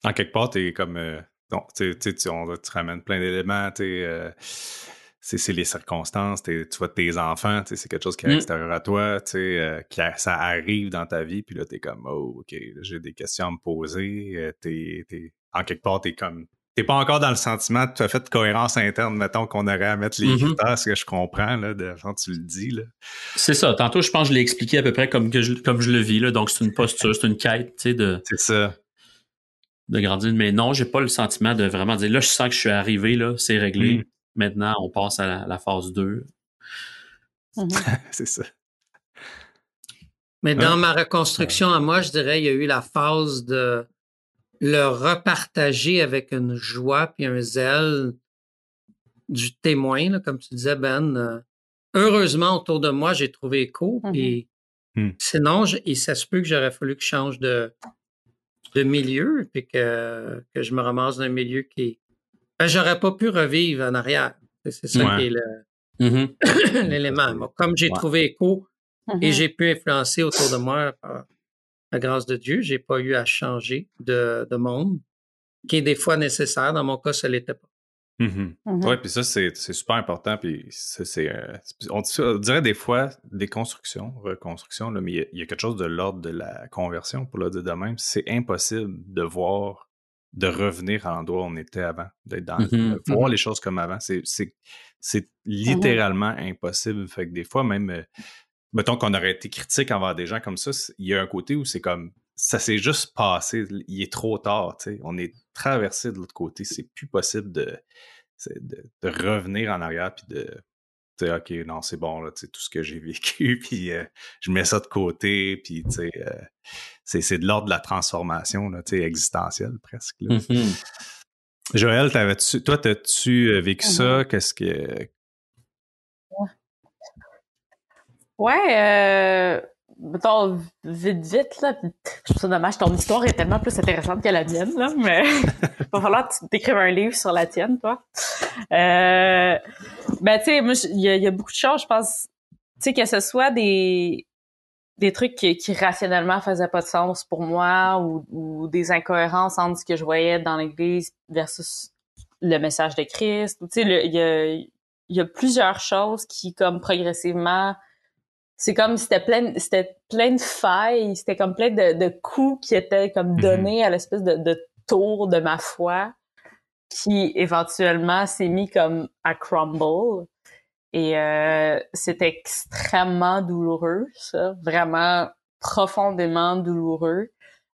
En quelque part, t'es comme. euh, donc, tu sais, tu, on, plein d'éléments, tu euh, c'est c'est les circonstances, t'es- tu vois tes enfants, c'est quelque chose qui est Mm. extérieur à toi, tu euh, ça arrive dans ta vie, puis là, t'es comme, oh, OK, là, j'ai des questions à me poser. euh, t'es, t'es- en quelque part, t'es comme. T'es pas encore dans le sentiment tout à fait de cohérence interne, mettons, qu'on aurait à mettre les Mhm. critères, ce que je comprends, là, de quand tu le dis, là. C'est ça. Tantôt, je pense que je l'ai expliqué à peu près comme que je, comme je le vis. Là. Donc, c'est une posture, c'est une quête, tu sais, de, C'est ça. De grandir. Mais non, j'ai pas le sentiment de vraiment dire là, je sens que je suis arrivé, là, c'est réglé. Mm. Maintenant, on passe à la, la phase 2. Mhm. c'est ça. Mais Hein? dans ma reconstruction à moi, je dirais, il y a eu la phase de le repartager avec une joie puis un zèle du témoin, là, comme tu disais, Ben. Euh, heureusement, autour de moi, j'ai trouvé écho. Mhm. Puis Mhm. sinon, je- et ça se peut que j'aurais fallu que je change de, de milieu, puis que, que je me ramasse dans un milieu qui. Ben, j'aurais pas pu revivre en arrière. C'est c'est ça Ouais. qui est le- Mhm. l'élément. Moi, Comme j'ai Ouais. trouvé écho et Mhm. j'ai pu influencer autour de moi par la grâce de Dieu. J'ai pas eu à changer de, de monde, qui est des fois nécessaire. Dans mon cas, ça l'était pas. Mhm. Mhm. Oui, puis ça, c'est super important. Puis c'est, euh, on, dirait des fois déconstruction, reconstruction, là, mais il y, a, il y a quelque chose de l'ordre de la conversion, pour le dire de même. C'est impossible de voir, de revenir à l'endroit où on était avant, d'être dans, Mhm. de voir les choses comme avant. C'est, c'est, c'est littéralement impossible. Fait que des fois, même, euh, mettons qu'on aurait été critique envers des gens comme ça, il y a un côté où c'est comme, ça s'est juste passé, il est trop tard, tu sais. On est traversé de l'autre côté, c'est plus possible de, de, de revenir en arrière puis de tu sais, ok non c'est bon là tu sais tout ce que j'ai vécu puis euh, je mets ça de côté puis tu sais euh, c'est c'est de l'ordre de la transformation là tu sais existentielle presque là. Mhm. Joël t'avais-tu toi t'as-tu euh, vécu ça? qu'est-ce que Ouais, euh, mettons, vite, vite, là. puis Je trouve ça dommage. Ton histoire est tellement plus intéressante que la mienne, là, mais il va falloir que tu t'écrives un livre sur la tienne, toi. Euh, ben, tu sais, moi, il y, a- il y a beaucoup de choses, je pense, tu sais, que ce soit des, des trucs qui, qui rationnellement faisaient pas de sens pour moi ou, ou des incohérences entre ce que je voyais dans l'Église versus le message de Christ. Tu sais, il y a, il y a plusieurs choses qui, comme progressivement, c'est comme c'était plein c'était plein de failles c'était comme plein de, de coups qui étaient comme Mhm. donnés à l'espèce de, de tour de ma foi qui éventuellement s'est mis comme à crumble et euh, c'était extrêmement douloureux ça vraiment profondément douloureux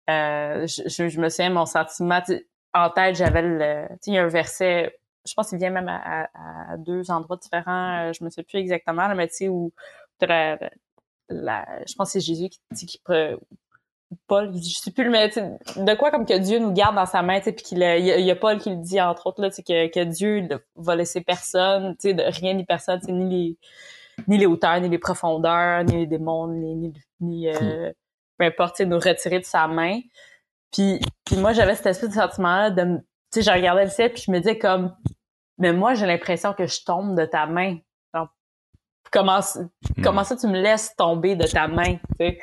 euh, je, je, me souviens mon sentiment en tête j'avais le tu sais il y a un verset je pense qu'il vient même à, à- à deux endroits différents euh, je me sais plus exactement là, mais tu sais où la, la- je pense que c'est Jésus qui dit qu'il peut Paul, je sais plus, mais de quoi comme que Dieu nous garde dans sa main, tu sais, puis qu'il il y, a- Paul qui le dit entre autres là, que, que Dieu ne va laisser personne, tu sais, de rien ni personne, ni les ni les hauteurs, ni les profondeurs, ni les démons, ni ni, ni euh, peu importe, tu sais, nous retirer de sa main. Puis puis moi j'avais cette espèce de sentiment là de tu sais, je regardais le ciel puis je me disais comme mais moi j'ai l'impression que je tombe de ta main. Comment comment ça tu me laisses tomber de ta main, tu sais?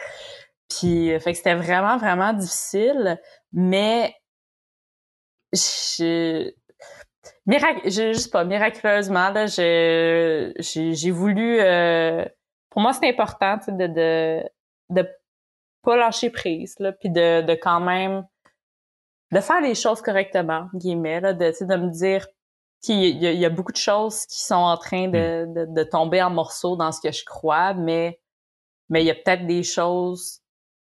Puis, euh, fait que c'était vraiment, vraiment difficile, mais je... Mirac... je, je sais pas, miraculeusement, là, j'ai, j'ai voulu... euh, Pour moi, c'est important, de, de, de pas lâcher prise, là, puis de, de quand même... de faire les choses correctement, guillemets, là, de, de me dire qu'il y a, il y a beaucoup de choses qui sont en train de, de, de tomber en morceaux dans ce que je crois, mais mais il y a peut-être des choses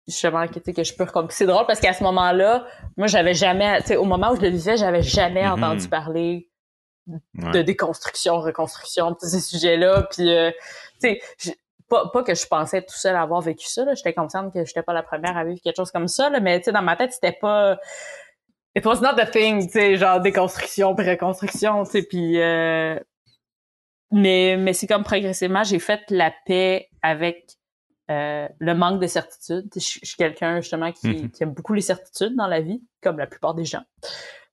justement que, que je peux recommencer. C'est drôle parce qu'à ce moment-là, moi j'avais jamais, tu sais, au moment où je le vivais, j'avais jamais Mhm. entendu parler Ouais. de déconstruction, reconstruction, de ces sujets-là. Puis, euh, tu sais, pas, pas que je pensais tout seul avoir vécu ça, j'étais consciente que j'étais pas la première à vivre quelque chose comme ça, là, mais tu sais, dans ma tête, c'était pas... It was not the thing, tu sais, genre déconstruction, pré-reconstruction, tu sais, puis... Euh... Mais, mais c'est comme progressivement, j'ai fait la paix avec euh, le manque de certitude. Je, suis quelqu'un justement qui, mm-hmm. qui, aime beaucoup les certitudes dans la vie, comme la plupart des gens.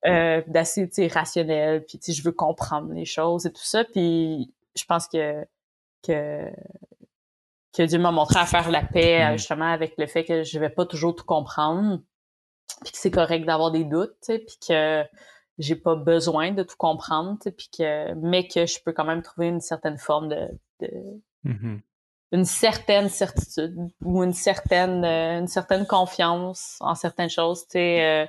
Euh, d'assez rationnel, puis je veux comprendre les choses et tout ça. Puis je pense que que que Dieu m'a montré à faire la paix mm-hmm. justement avec le fait que je vais pas toujours tout comprendre, puis que c'est correct d'avoir des doutes, puis que j'ai pas besoin de tout comprendre, puis que mais que je peux quand même trouver une certaine forme de, de mm-hmm une certaine certitude ou une certaine euh, une certaine confiance en certaines choses. Tu sais, euh,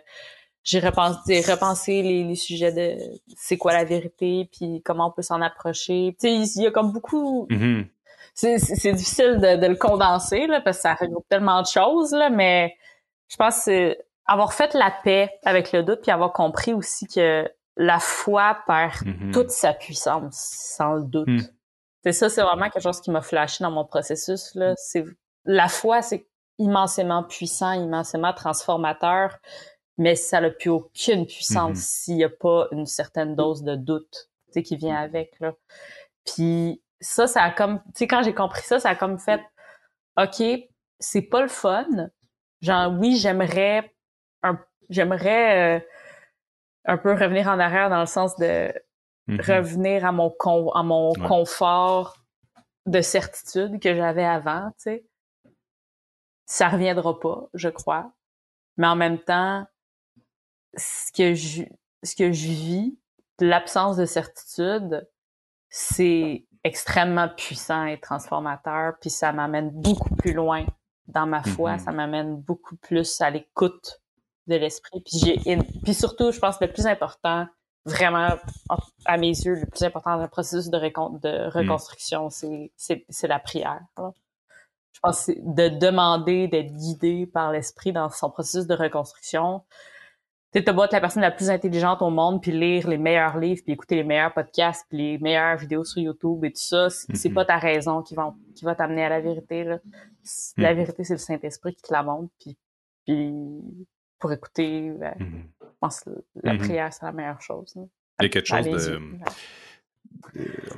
j'ai repensé, repensé les, les, sujets de c'est quoi la vérité, puis comment on peut s'en approcher. Tu sais, il y a comme beaucoup. Mm-hmm. C'est difficile de, de, le condenser là, parce que ça regroupe tellement de choses là, mais je pense que avoir fait la paix avec le doute, puis avoir compris aussi que la foi perd mm-hmm. toute sa puissance sans le doute. Mm. C'est ça, c'est vraiment quelque chose qui m'a flashé dans mon processus. Là. C'est la foi, c'est immensément puissant, immensément transformateur, mais ça n'a plus aucune puissance mm-hmm. s'il n'y a pas une certaine dose de doute qui vient avec. Là. Puis ça, ça a comme, tu sais, quand j'ai compris ça, ça a comme fait, ok, c'est pas le fun. Genre, oui, j'aimerais, j'aimerais euh, un peu revenir en arrière dans le sens de Mm-hmm. revenir à mon, con, à mon confort de certitude que j'avais avant, tu sais. Ça reviendra pas, je crois. Mais en même temps, ce que je, ce que je vis, l'absence de certitude, c'est extrêmement puissant et transformateur, puis ça m'amène beaucoup plus loin dans ma foi, mm-hmm. ça m'amène beaucoup plus à l'écoute de l'esprit. Puis j'ai, puis surtout, je pense que le plus important, vraiment, à mes yeux, le plus important dans le processus de, de reconstruction, mm. c'est la prière. Je pense que de demander d'être guidé par l'esprit dans son processus de reconstruction. Tu sais, être la personne la plus intelligente au monde, puis lire les meilleurs livres, puis écouter les meilleurs podcasts, puis les meilleures vidéos sur YouTube et tout ça, c'est mm-hmm. pas ta raison qui va, qui va t'amener à la vérité. Là. La mm. vérité, c'est le Saint-Esprit qui te la montre, puis, puis pour écouter, ben, mm-hmm. Je pense que la mm-hmm. prière, c'est la meilleure chose. Il y a quelque chose de,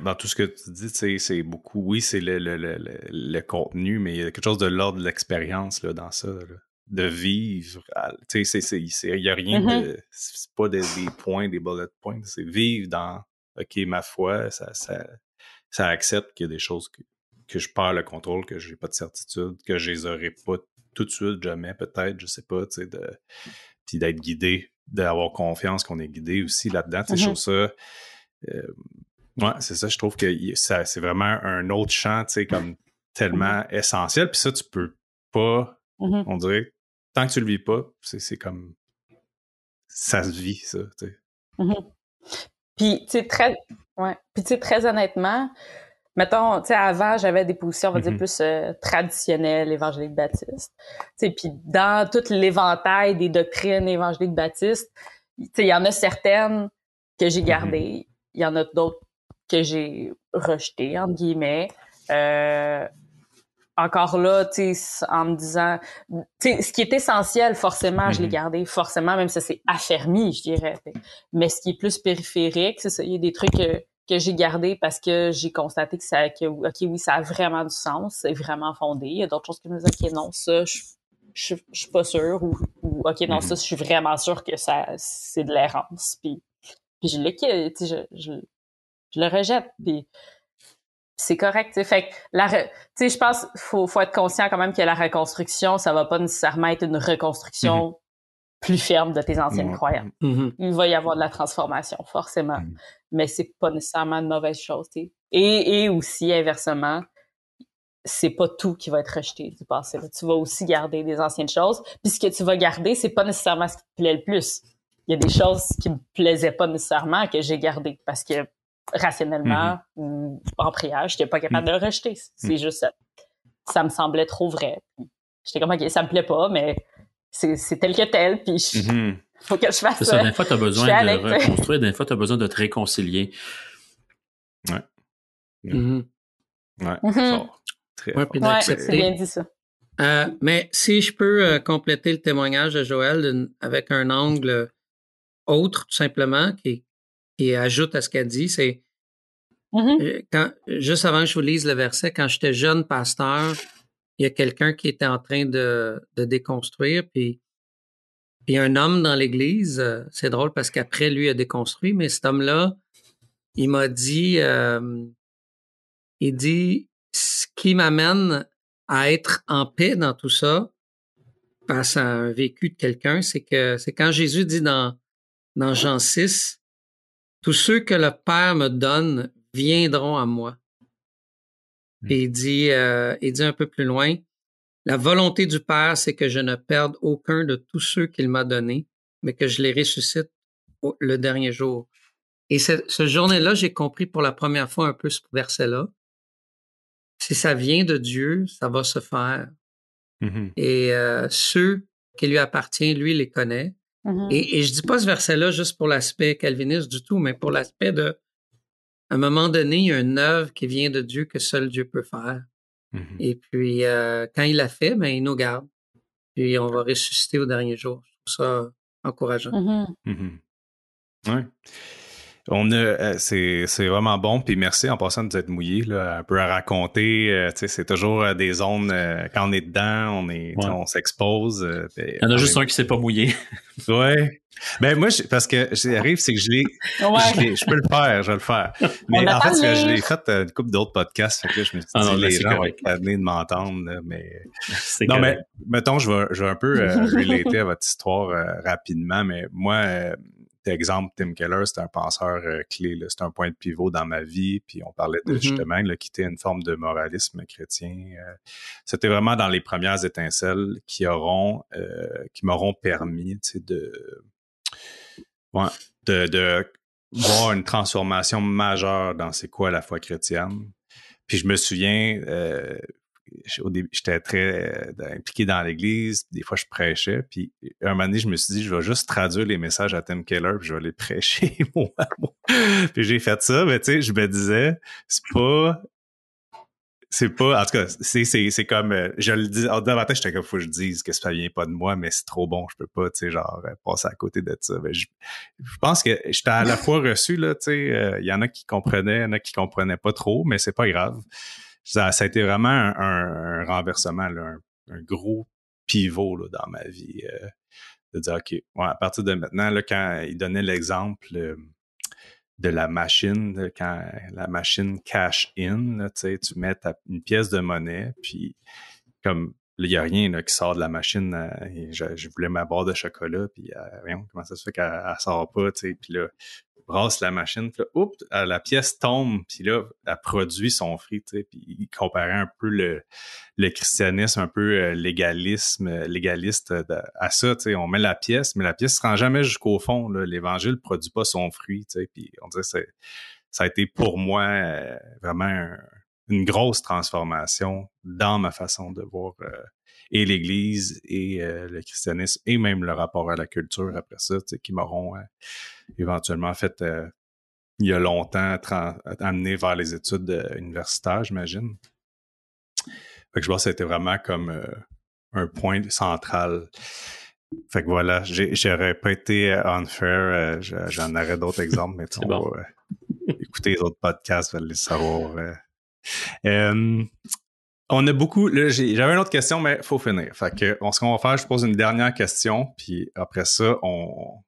Dans tout ce que tu dis, c'est beaucoup. Oui, c'est le, le, le, contenu, mais il y a quelque chose de l'ordre de l'expérience dans ça. de vivre. Tu sais, il n'y a rien mm-hmm. de. C'est pas des, points, des bullet points. C'est vivre dans. OK, ma foi, ça, ça, ça accepte qu'il y a des choses que, que je perds le contrôle, que j'ai pas de certitude, que je les aurai pas tout de suite, jamais, peut-être, je sais pas, tu sais, de, puis d'être guidé d'avoir confiance qu'on est guidé aussi là-dedans. Tu sais, Je mm-hmm. ça. Euh, ouais, c'est ça. Je trouve que ça, c'est vraiment un autre champ, tu sais, comme tellement mm-hmm. essentiel. Puis ça, tu peux pas, on dirait, tant que tu le vis pas, c'est, comme ça se vit, ça. Tu sais. Puis, tu sais, très, ouais. Puis, tu sais, très honnêtement, mettons, tu sais, avant, j'avais des positions, on va dire, mm-hmm. plus euh, traditionnelles, évangéliques baptistes. Tu sais, puis dans tout l'éventail des doctrines évangéliques baptistes, tu sais, il y en a certaines que j'ai mm-hmm. gardées, il y en a d'autres que j'ai rejetées, entre guillemets. Euh, encore là, tu sais, en me disant, tu sais, ce qui est essentiel, forcément, je l'ai mm-hmm. gardé, forcément, même si ça s'est affermi, je dirais. Mais ce qui est plus périphérique, c'est ça, il y a des trucs que j'ai gardé parce que j'ai constaté que ça, que, ok, oui, ça a vraiment du sens, c'est vraiment fondé. Il y a d'autres choses qui me disent, ok, non, ça, je, je, suis pas sûr ou, ok, non, ça, mm-hmm. je suis vraiment sûr que ça, c'est de l'errance. Puis, puis je l'ai, je, je, je le rejette. Puis c'est correct. T'sais. Fait que la, tu sais, je pense, faut, faut être conscient quand même que la reconstruction, ça va pas nécessairement être une reconstruction mm-hmm plus ferme de tes anciennes croyances. Mm-hmm. Il va y avoir de la transformation, forcément. Mm. Mais c'est pas nécessairement une mauvaise chose. Et, et aussi, inversement, c'est pas tout qui va être rejeté du passé. Tu vas aussi garder des anciennes choses. Puis ce que tu vas garder, c'est pas nécessairement ce qui te plaît le plus. Il y a des choses qui me plaisaient pas nécessairement que j'ai gardées parce que rationnellement mm-hmm. ou en prière, j'étais pas capable de le rejeter. C'est mm. juste ça. Ça me semblait trop vrai. J'étais comme, OK, ça me plaît pas, mais c'est tel que tel, puis il mm-hmm. faut que je fasse ça. Des fois, tu as besoin de reconstruire, des fois, tu as besoin de te réconcilier. Ouais. Mm-hmm. Ouais, mm-hmm. Très Ouais, fort. c'est bien dit ça. Euh, mais si je peux euh, compléter le témoignage de Joël avec un angle autre, tout simplement, qui, qui ajoute à ce qu'elle dit, c'est Mhm. euh, quand, juste avant que je vous lise le verset, quand j'étais jeune pasteur, il y a quelqu'un qui était en train de, de déconstruire, puis puis un homme dans l'église, euh, c'est drôle parce qu'après lui a déconstruit, mais cet homme-là, il m'a dit, euh, il dit, ce qui m'amène à être en paix dans tout ça, face à un vécu de quelqu'un, c'est que c'est quand Jésus dit dans, dans Jean 6, tous ceux que le Père me donne viendront à moi. Hmm. Et il dit, euh, il dit un peu plus loin, la volonté du Père, c'est que je ne perde aucun de tous ceux qu'il m'a donnés, mais que je les ressuscite au- le dernier jour. Et ce, ce journée-là, j'ai compris pour la première fois un peu ce verset-là. Si ça vient de Dieu, ça va se faire. Mhm. Et euh, ceux qui lui appartiennent, lui les connaît. Et, et je dis pas ce verset-là juste pour l'aspect calviniste du tout, mais pour l'aspect de, à un moment donné, il y a une œuvre qui vient de Dieu que seul Dieu peut faire. Mhm. Et puis, euh, quand il l'a fait, ben, il nous garde. Puis, on va ressusciter au dernier jour. Je trouve ça encourageant. Mhm. Ouais. On a, euh, c'est, c'est vraiment bon, puis merci en passant de vous être mouillé, là, un peu à raconter. euh, tu sais, c'est toujours euh, des zones euh, quand on est dedans, on est, tu sais, Ouais. on s'expose. euh, Il y en a juste est- un qui s'est pas mouillé. Ouais. Ben moi, je- parce que ce qui arrive, c'est que je l'ai, je, Ouais. l'ai- je peux le faire, je vais le faire. Mais en fait, que je l'ai fait euh, une couple d'autres podcasts, fait que là, je me suis dit, Ah non, les c'est gens vont correct. être tannés de m'entendre, là, mais C'est non, mais mettons, je vais, je vais un peu euh, relater à votre histoire euh, rapidement, mais moi, euh, exemple, Tim Keller, c'est un penseur euh, clé, c'est un point de pivot dans ma vie, puis on parlait de Mhm. justement là, quitter une forme de moralisme chrétien. euh, C'était vraiment dans les premières étincelles qui auront, euh, qui m'auront permis, de, ouais, de, de voir une transformation majeure dans c'est quoi la foi chrétienne. Puis je me souviens, euh, au début, j'étais très euh, impliqué dans l'Église. Des fois, je prêchais. Puis un moment donné, je me suis dit, je vais juste traduire les messages à Tim Keller, puis je vais les prêcher mot à mot. Puis j'ai fait ça, mais tu sais, je me disais, c'est pas c'est pas en tout cas c'est comme euh, je le dis dans ma tête j'étais comme faut que je dise que ça vient pas de moi mais c'est trop bon je peux pas tu sais genre euh, passer à côté de ça Ben, je, je pense que j'étais à la fois reçu là tu sais il y en a qui comprenaient il y en a qui comprenaient pas trop mais c'est pas grave ça, a été vraiment un, renversement un, gros pivot là, dans ma vie euh, de dire ok à partir de maintenant là quand il donnait l'exemple euh, de la machine, quand la machine cash in, tu mets une pièce de monnaie, puis comme il n'y a rien là, qui sort de la machine. euh, je, voulais ma barre de chocolat, puis comment ça se fait qu'elle elle sort pas, puis là, brasse la machine, puis là, oups, euh, la pièce tombe, puis là, elle produit son fruit, tu sais, puis il comparait un peu le, le christianisme, un peu euh, légalisme, euh, légaliste à ça, tu sais, on met la pièce, mais la pièce se rend jamais jusqu'au fond, l'évangile produit pas son fruit, tu sais, puis on dirait que ça a été pour moi vraiment un- une grosse transformation dans ma façon de voir euh, et l'Église et euh, le christianisme et même le rapport à la culture après ça, qui m'auront euh, éventuellement fait euh, il y a longtemps amené vers les études euh, universitaires, j'imagine. Fait que je pense que ça a été vraiment comme euh, un point central. Fait que voilà, j'ai- j'aurais pas été unfair, euh, je- j'en aurais d'autres exemples, mais bon. va écouter les autres podcasts, vous allez le savoir. Euh. On a beaucoup. J'avais une autre question, mais faut finir. Fait ce qu'on va faire, je pose une dernière question, puis après ça, on,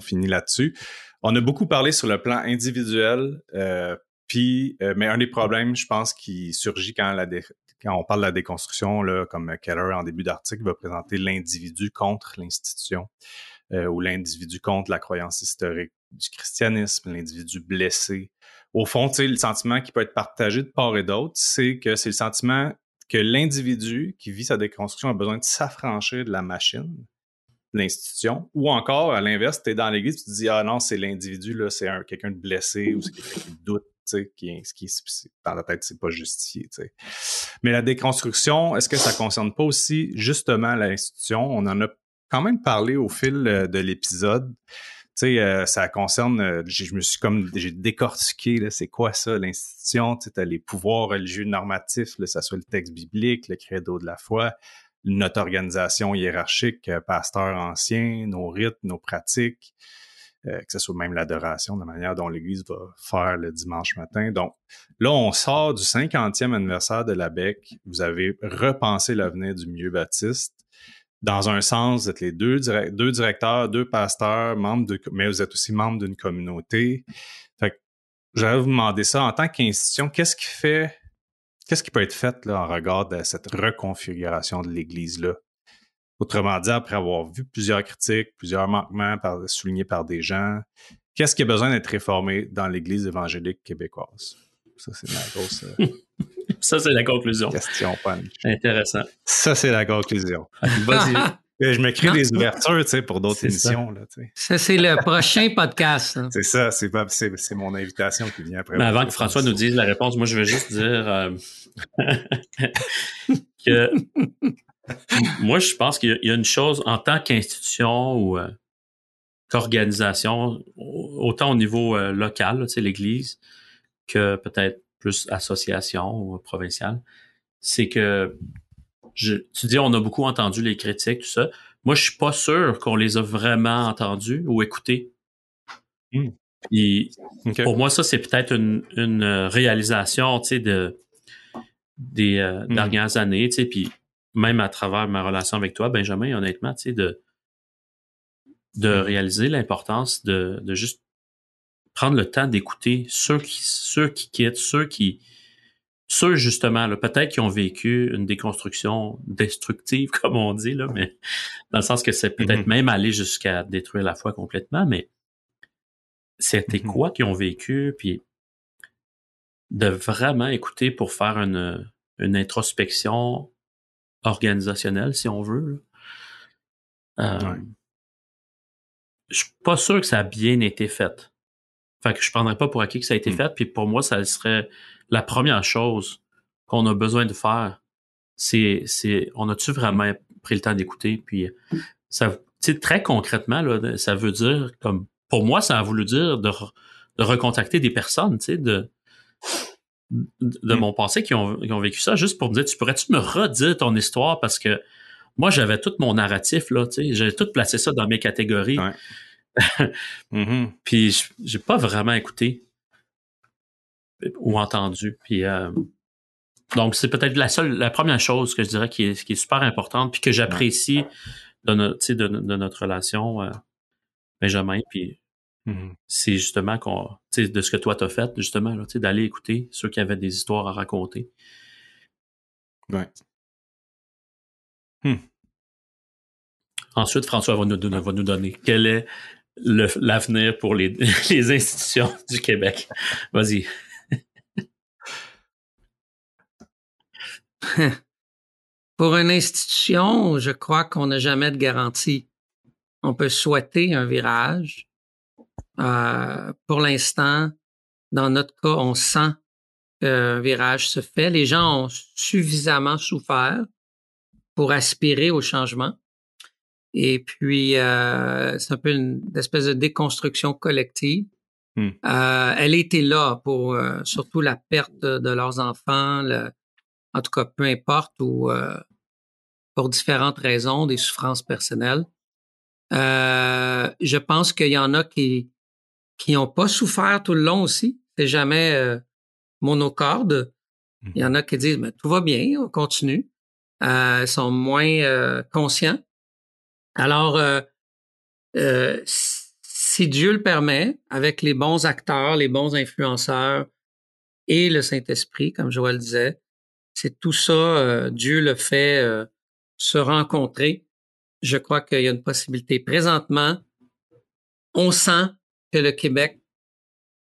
finit là-dessus. On a beaucoup parlé sur le plan individuel, euh, puis euh, mais un des problèmes, je pense, qui surgit quand on parle de la déconstruction, comme Keller en début d'article va présenter l'individu contre l'institution ou l'individu contre la croyance historique du christianisme, l'individu blessé. Au fond, tu sais, le sentiment qui peut être partagé de part et d'autre, c'est que c'est le sentiment que l'individu qui vit sa déconstruction a besoin de s'affranchir de la machine, de l'institution, ou encore, à l'inverse, tu es dans l'église, tu te dis, ah non, c'est l'individu, là, c'est un, quelqu'un de blessé ou c'est quelqu'un qui doute, tu sais, qui, qui dans la tête, c'est pas justifié. Mais la déconstruction, est-ce que ça concerne pas aussi justement l'institution? On en a quand même parlé au fil euh, de l'épisode sais, euh, ça concerne, euh, je me suis comme, j'ai décortiqué, là, c'est quoi ça, l'institution, tu sais, les pouvoirs religieux normatifs, là, ça soit le texte biblique, le credo de la foi, notre organisation hiérarchique, euh, pasteur ancien, nos rites, nos pratiques, que ce soit même l'adoration, la manière dont l'Église va faire le dimanche matin. Donc, là, on sort du 50e anniversaire de la BEC. Vous avez repensé l'avenir du milieu baptiste dans un sens, vous êtes les deux, directeurs, deux pasteurs, membres de, mais vous êtes aussi membre d'une communauté. Fait que j'allais vous demander ça en tant qu'institution, qu'est-ce qui fait, qu'est-ce qui peut être fait là, en regard de cette reconfiguration de l'Église-là? Autrement dit, après avoir vu plusieurs critiques, plusieurs manquements soulignés par des gens, qu'est-ce qui a besoin d'être réformé dans l'Église évangélique québécoise? Ça, c'est ma grosse. Euh, ça, c'est la conclusion. Question punch. Intéressant. Ça, c'est la conclusion. Vas-y. Je me crée des ouvertures, tu sais, pour d'autres émissions. Là, tu sais. Ça, c'est le prochain podcast. C'est ça, c'est, c'est, mon invitation qui vient après. Mais avant que François nous dise la réponse, moi, je veux juste dire euh, que moi, je pense qu'il y a une chose en tant qu'institution ou euh, qu'organisation, autant au niveau local, tu sais, l'Église, que peut-être plus association ou provinciale, c'est que je, tu dis on a beaucoup entendu les critiques, tout ça. Moi, je suis pas sûr qu'on les a vraiment entendus ou écoutés. Hmm. Pour moi, ça, c'est peut-être une, une, réalisation, tu sais, de, des euh, hmm. dernières années, puis même à travers ma relation avec toi, Benjamin, honnêtement, tu sais, de, de hmm. réaliser l'importance de, de juste prendre le temps d'écouter ceux qui, ceux qui quittent, ceux qui, ceux justement, peut-être qui ont vécu une déconstruction destructive, comme on dit, là, mais dans le sens que c'est peut-être mm-hmm. même aller jusqu'à détruire la foi complètement, mais c'était mm-hmm. quoi qu'ils ont vécu, puis de vraiment écouter pour faire une, une introspection organisationnelle, si on veut. Euh, Je suis pas sûr que ça a bien été fait. Fait que je prendrais pas pour acquis que ça a été hmm. fait. Puis pour moi, ça serait la première chose qu'on a besoin de faire. C'est, c'est, on a-tu vraiment pris le temps d'écouter? Puis ça, très concrètement, là, ça veut dire comme, pour moi, ça a voulu dire de, de recontacter des personnes, tu sais, de, de hmm. mon passé qui ont, qui ont vécu ça, juste pour me dire, tu pourrais-tu me redire ton histoire? Parce que moi, j'avais tout mon narratif, là, tu sais, j'avais tout placé ça dans mes catégories. Mm-hmm. Puis j'ai pas vraiment écouté ou entendu. Puis euh, donc c'est peut-être la seule, la première chose que je dirais qui est, qui est super importante puis que j'apprécie de, notre, de, de, notre relation, euh, Benjamin. Puis mm-hmm. c'est justement qu'on, de ce que toi t'as fait justement, d'aller écouter ceux qui avaient des histoires à raconter. Ouais. Hmm. Ensuite, François va nous, va nous donner quel est l'avenir pour les, institutions du Québec. Vas-y. pour une institution, je crois qu'on n'a jamais de garantie. On peut souhaiter un virage. Euh, pour l'instant, dans notre cas, on sent qu'un virage se fait. Les gens ont suffisamment souffert pour aspirer au changement. Et puis, euh, c'est un peu une, espèce de déconstruction collective. Hmm. Euh, elle était là pour euh, surtout la perte de, leurs enfants, en tout cas, peu importe, ou pour différentes raisons, des souffrances personnelles. je pense qu'il y en a qui qui n'ont pas souffert tout le long aussi. C'est jamais monocorde. Il y en a qui disent, mais tout va bien, on continue. ils sont moins conscients. Alors, euh, euh, si Dieu le permet, avec les bons acteurs, les bons influenceurs et le Saint-Esprit, comme Joël disait, c'est tout ça, euh, Dieu le fait se rencontrer. Je crois qu'il y a une possibilité. Présentement, on sent que le Québec,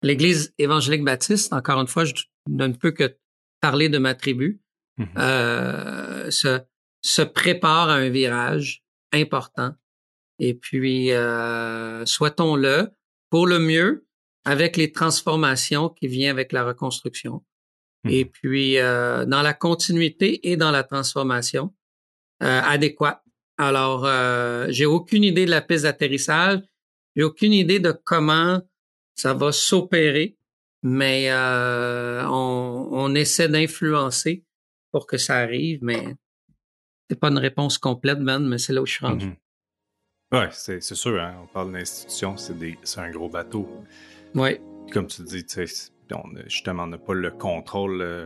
l'Église évangélique baptiste, encore une fois, je ne peux que parler de ma tribu, mmh se, se prépare à un virage important. Et puis, euh, souhaitons-le pour le mieux avec les transformations qui viennent avec la reconstruction. Mmh. Et puis, euh, dans la continuité et dans la transformation euh, adéquate. Alors, euh, j'ai aucune idée de la piste d'atterrissage. J'ai aucune idée de comment ça va s'opérer, mais euh, on, on essaie d'influencer pour que ça arrive, mais c'est pas une réponse complète, Ben, mais c'est là où je suis rendu. Mhm. Ouais, c'est c'est sûr, hein, on parle d'institutions, c'est un gros bateau. Ouais. Puis Comme tu dis, on a- justement, on n'a pas le contrôle euh,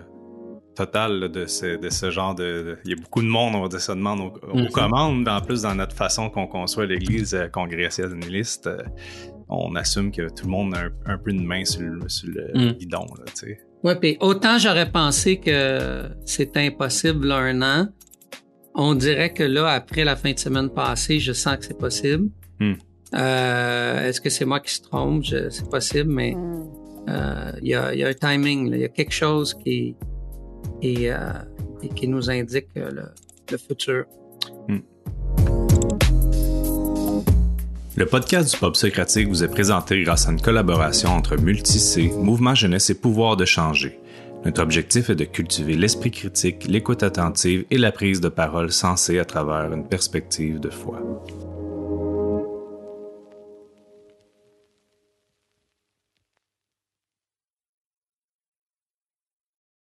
total là, de, ce, de ce genre de, de- Il y a beaucoup de monde, on va dire ça demande aux, aux Mhm. commandes. En plus, dans notre façon qu'on conçoit l'Église euh, congressionnaliste, euh, on assume que tout le monde a un, un peu une main sur le, sur le Mhm. guidon. Là, tu sais. Ouais, puis autant j'aurais pensé que c'était impossible là, un an, on dirait que là, après la fin de semaine passée, je sens que c'est possible. Hmm. Euh, Est-ce que c'est moi qui se trompe? Je- C'est possible, mais Hmm. euh, il y, a, il y a un timing, il y a quelque chose qui, qui, euh, qui nous indique euh, le, le futur. Le podcast du Pop Socratique vous est présenté grâce à une collaboration entre Multicé, Mouvement Jeunesse et Pouvoir de changer. Notre objectif est de cultiver l'esprit critique, l'écoute attentive et la prise de parole sensée à travers une perspective de foi.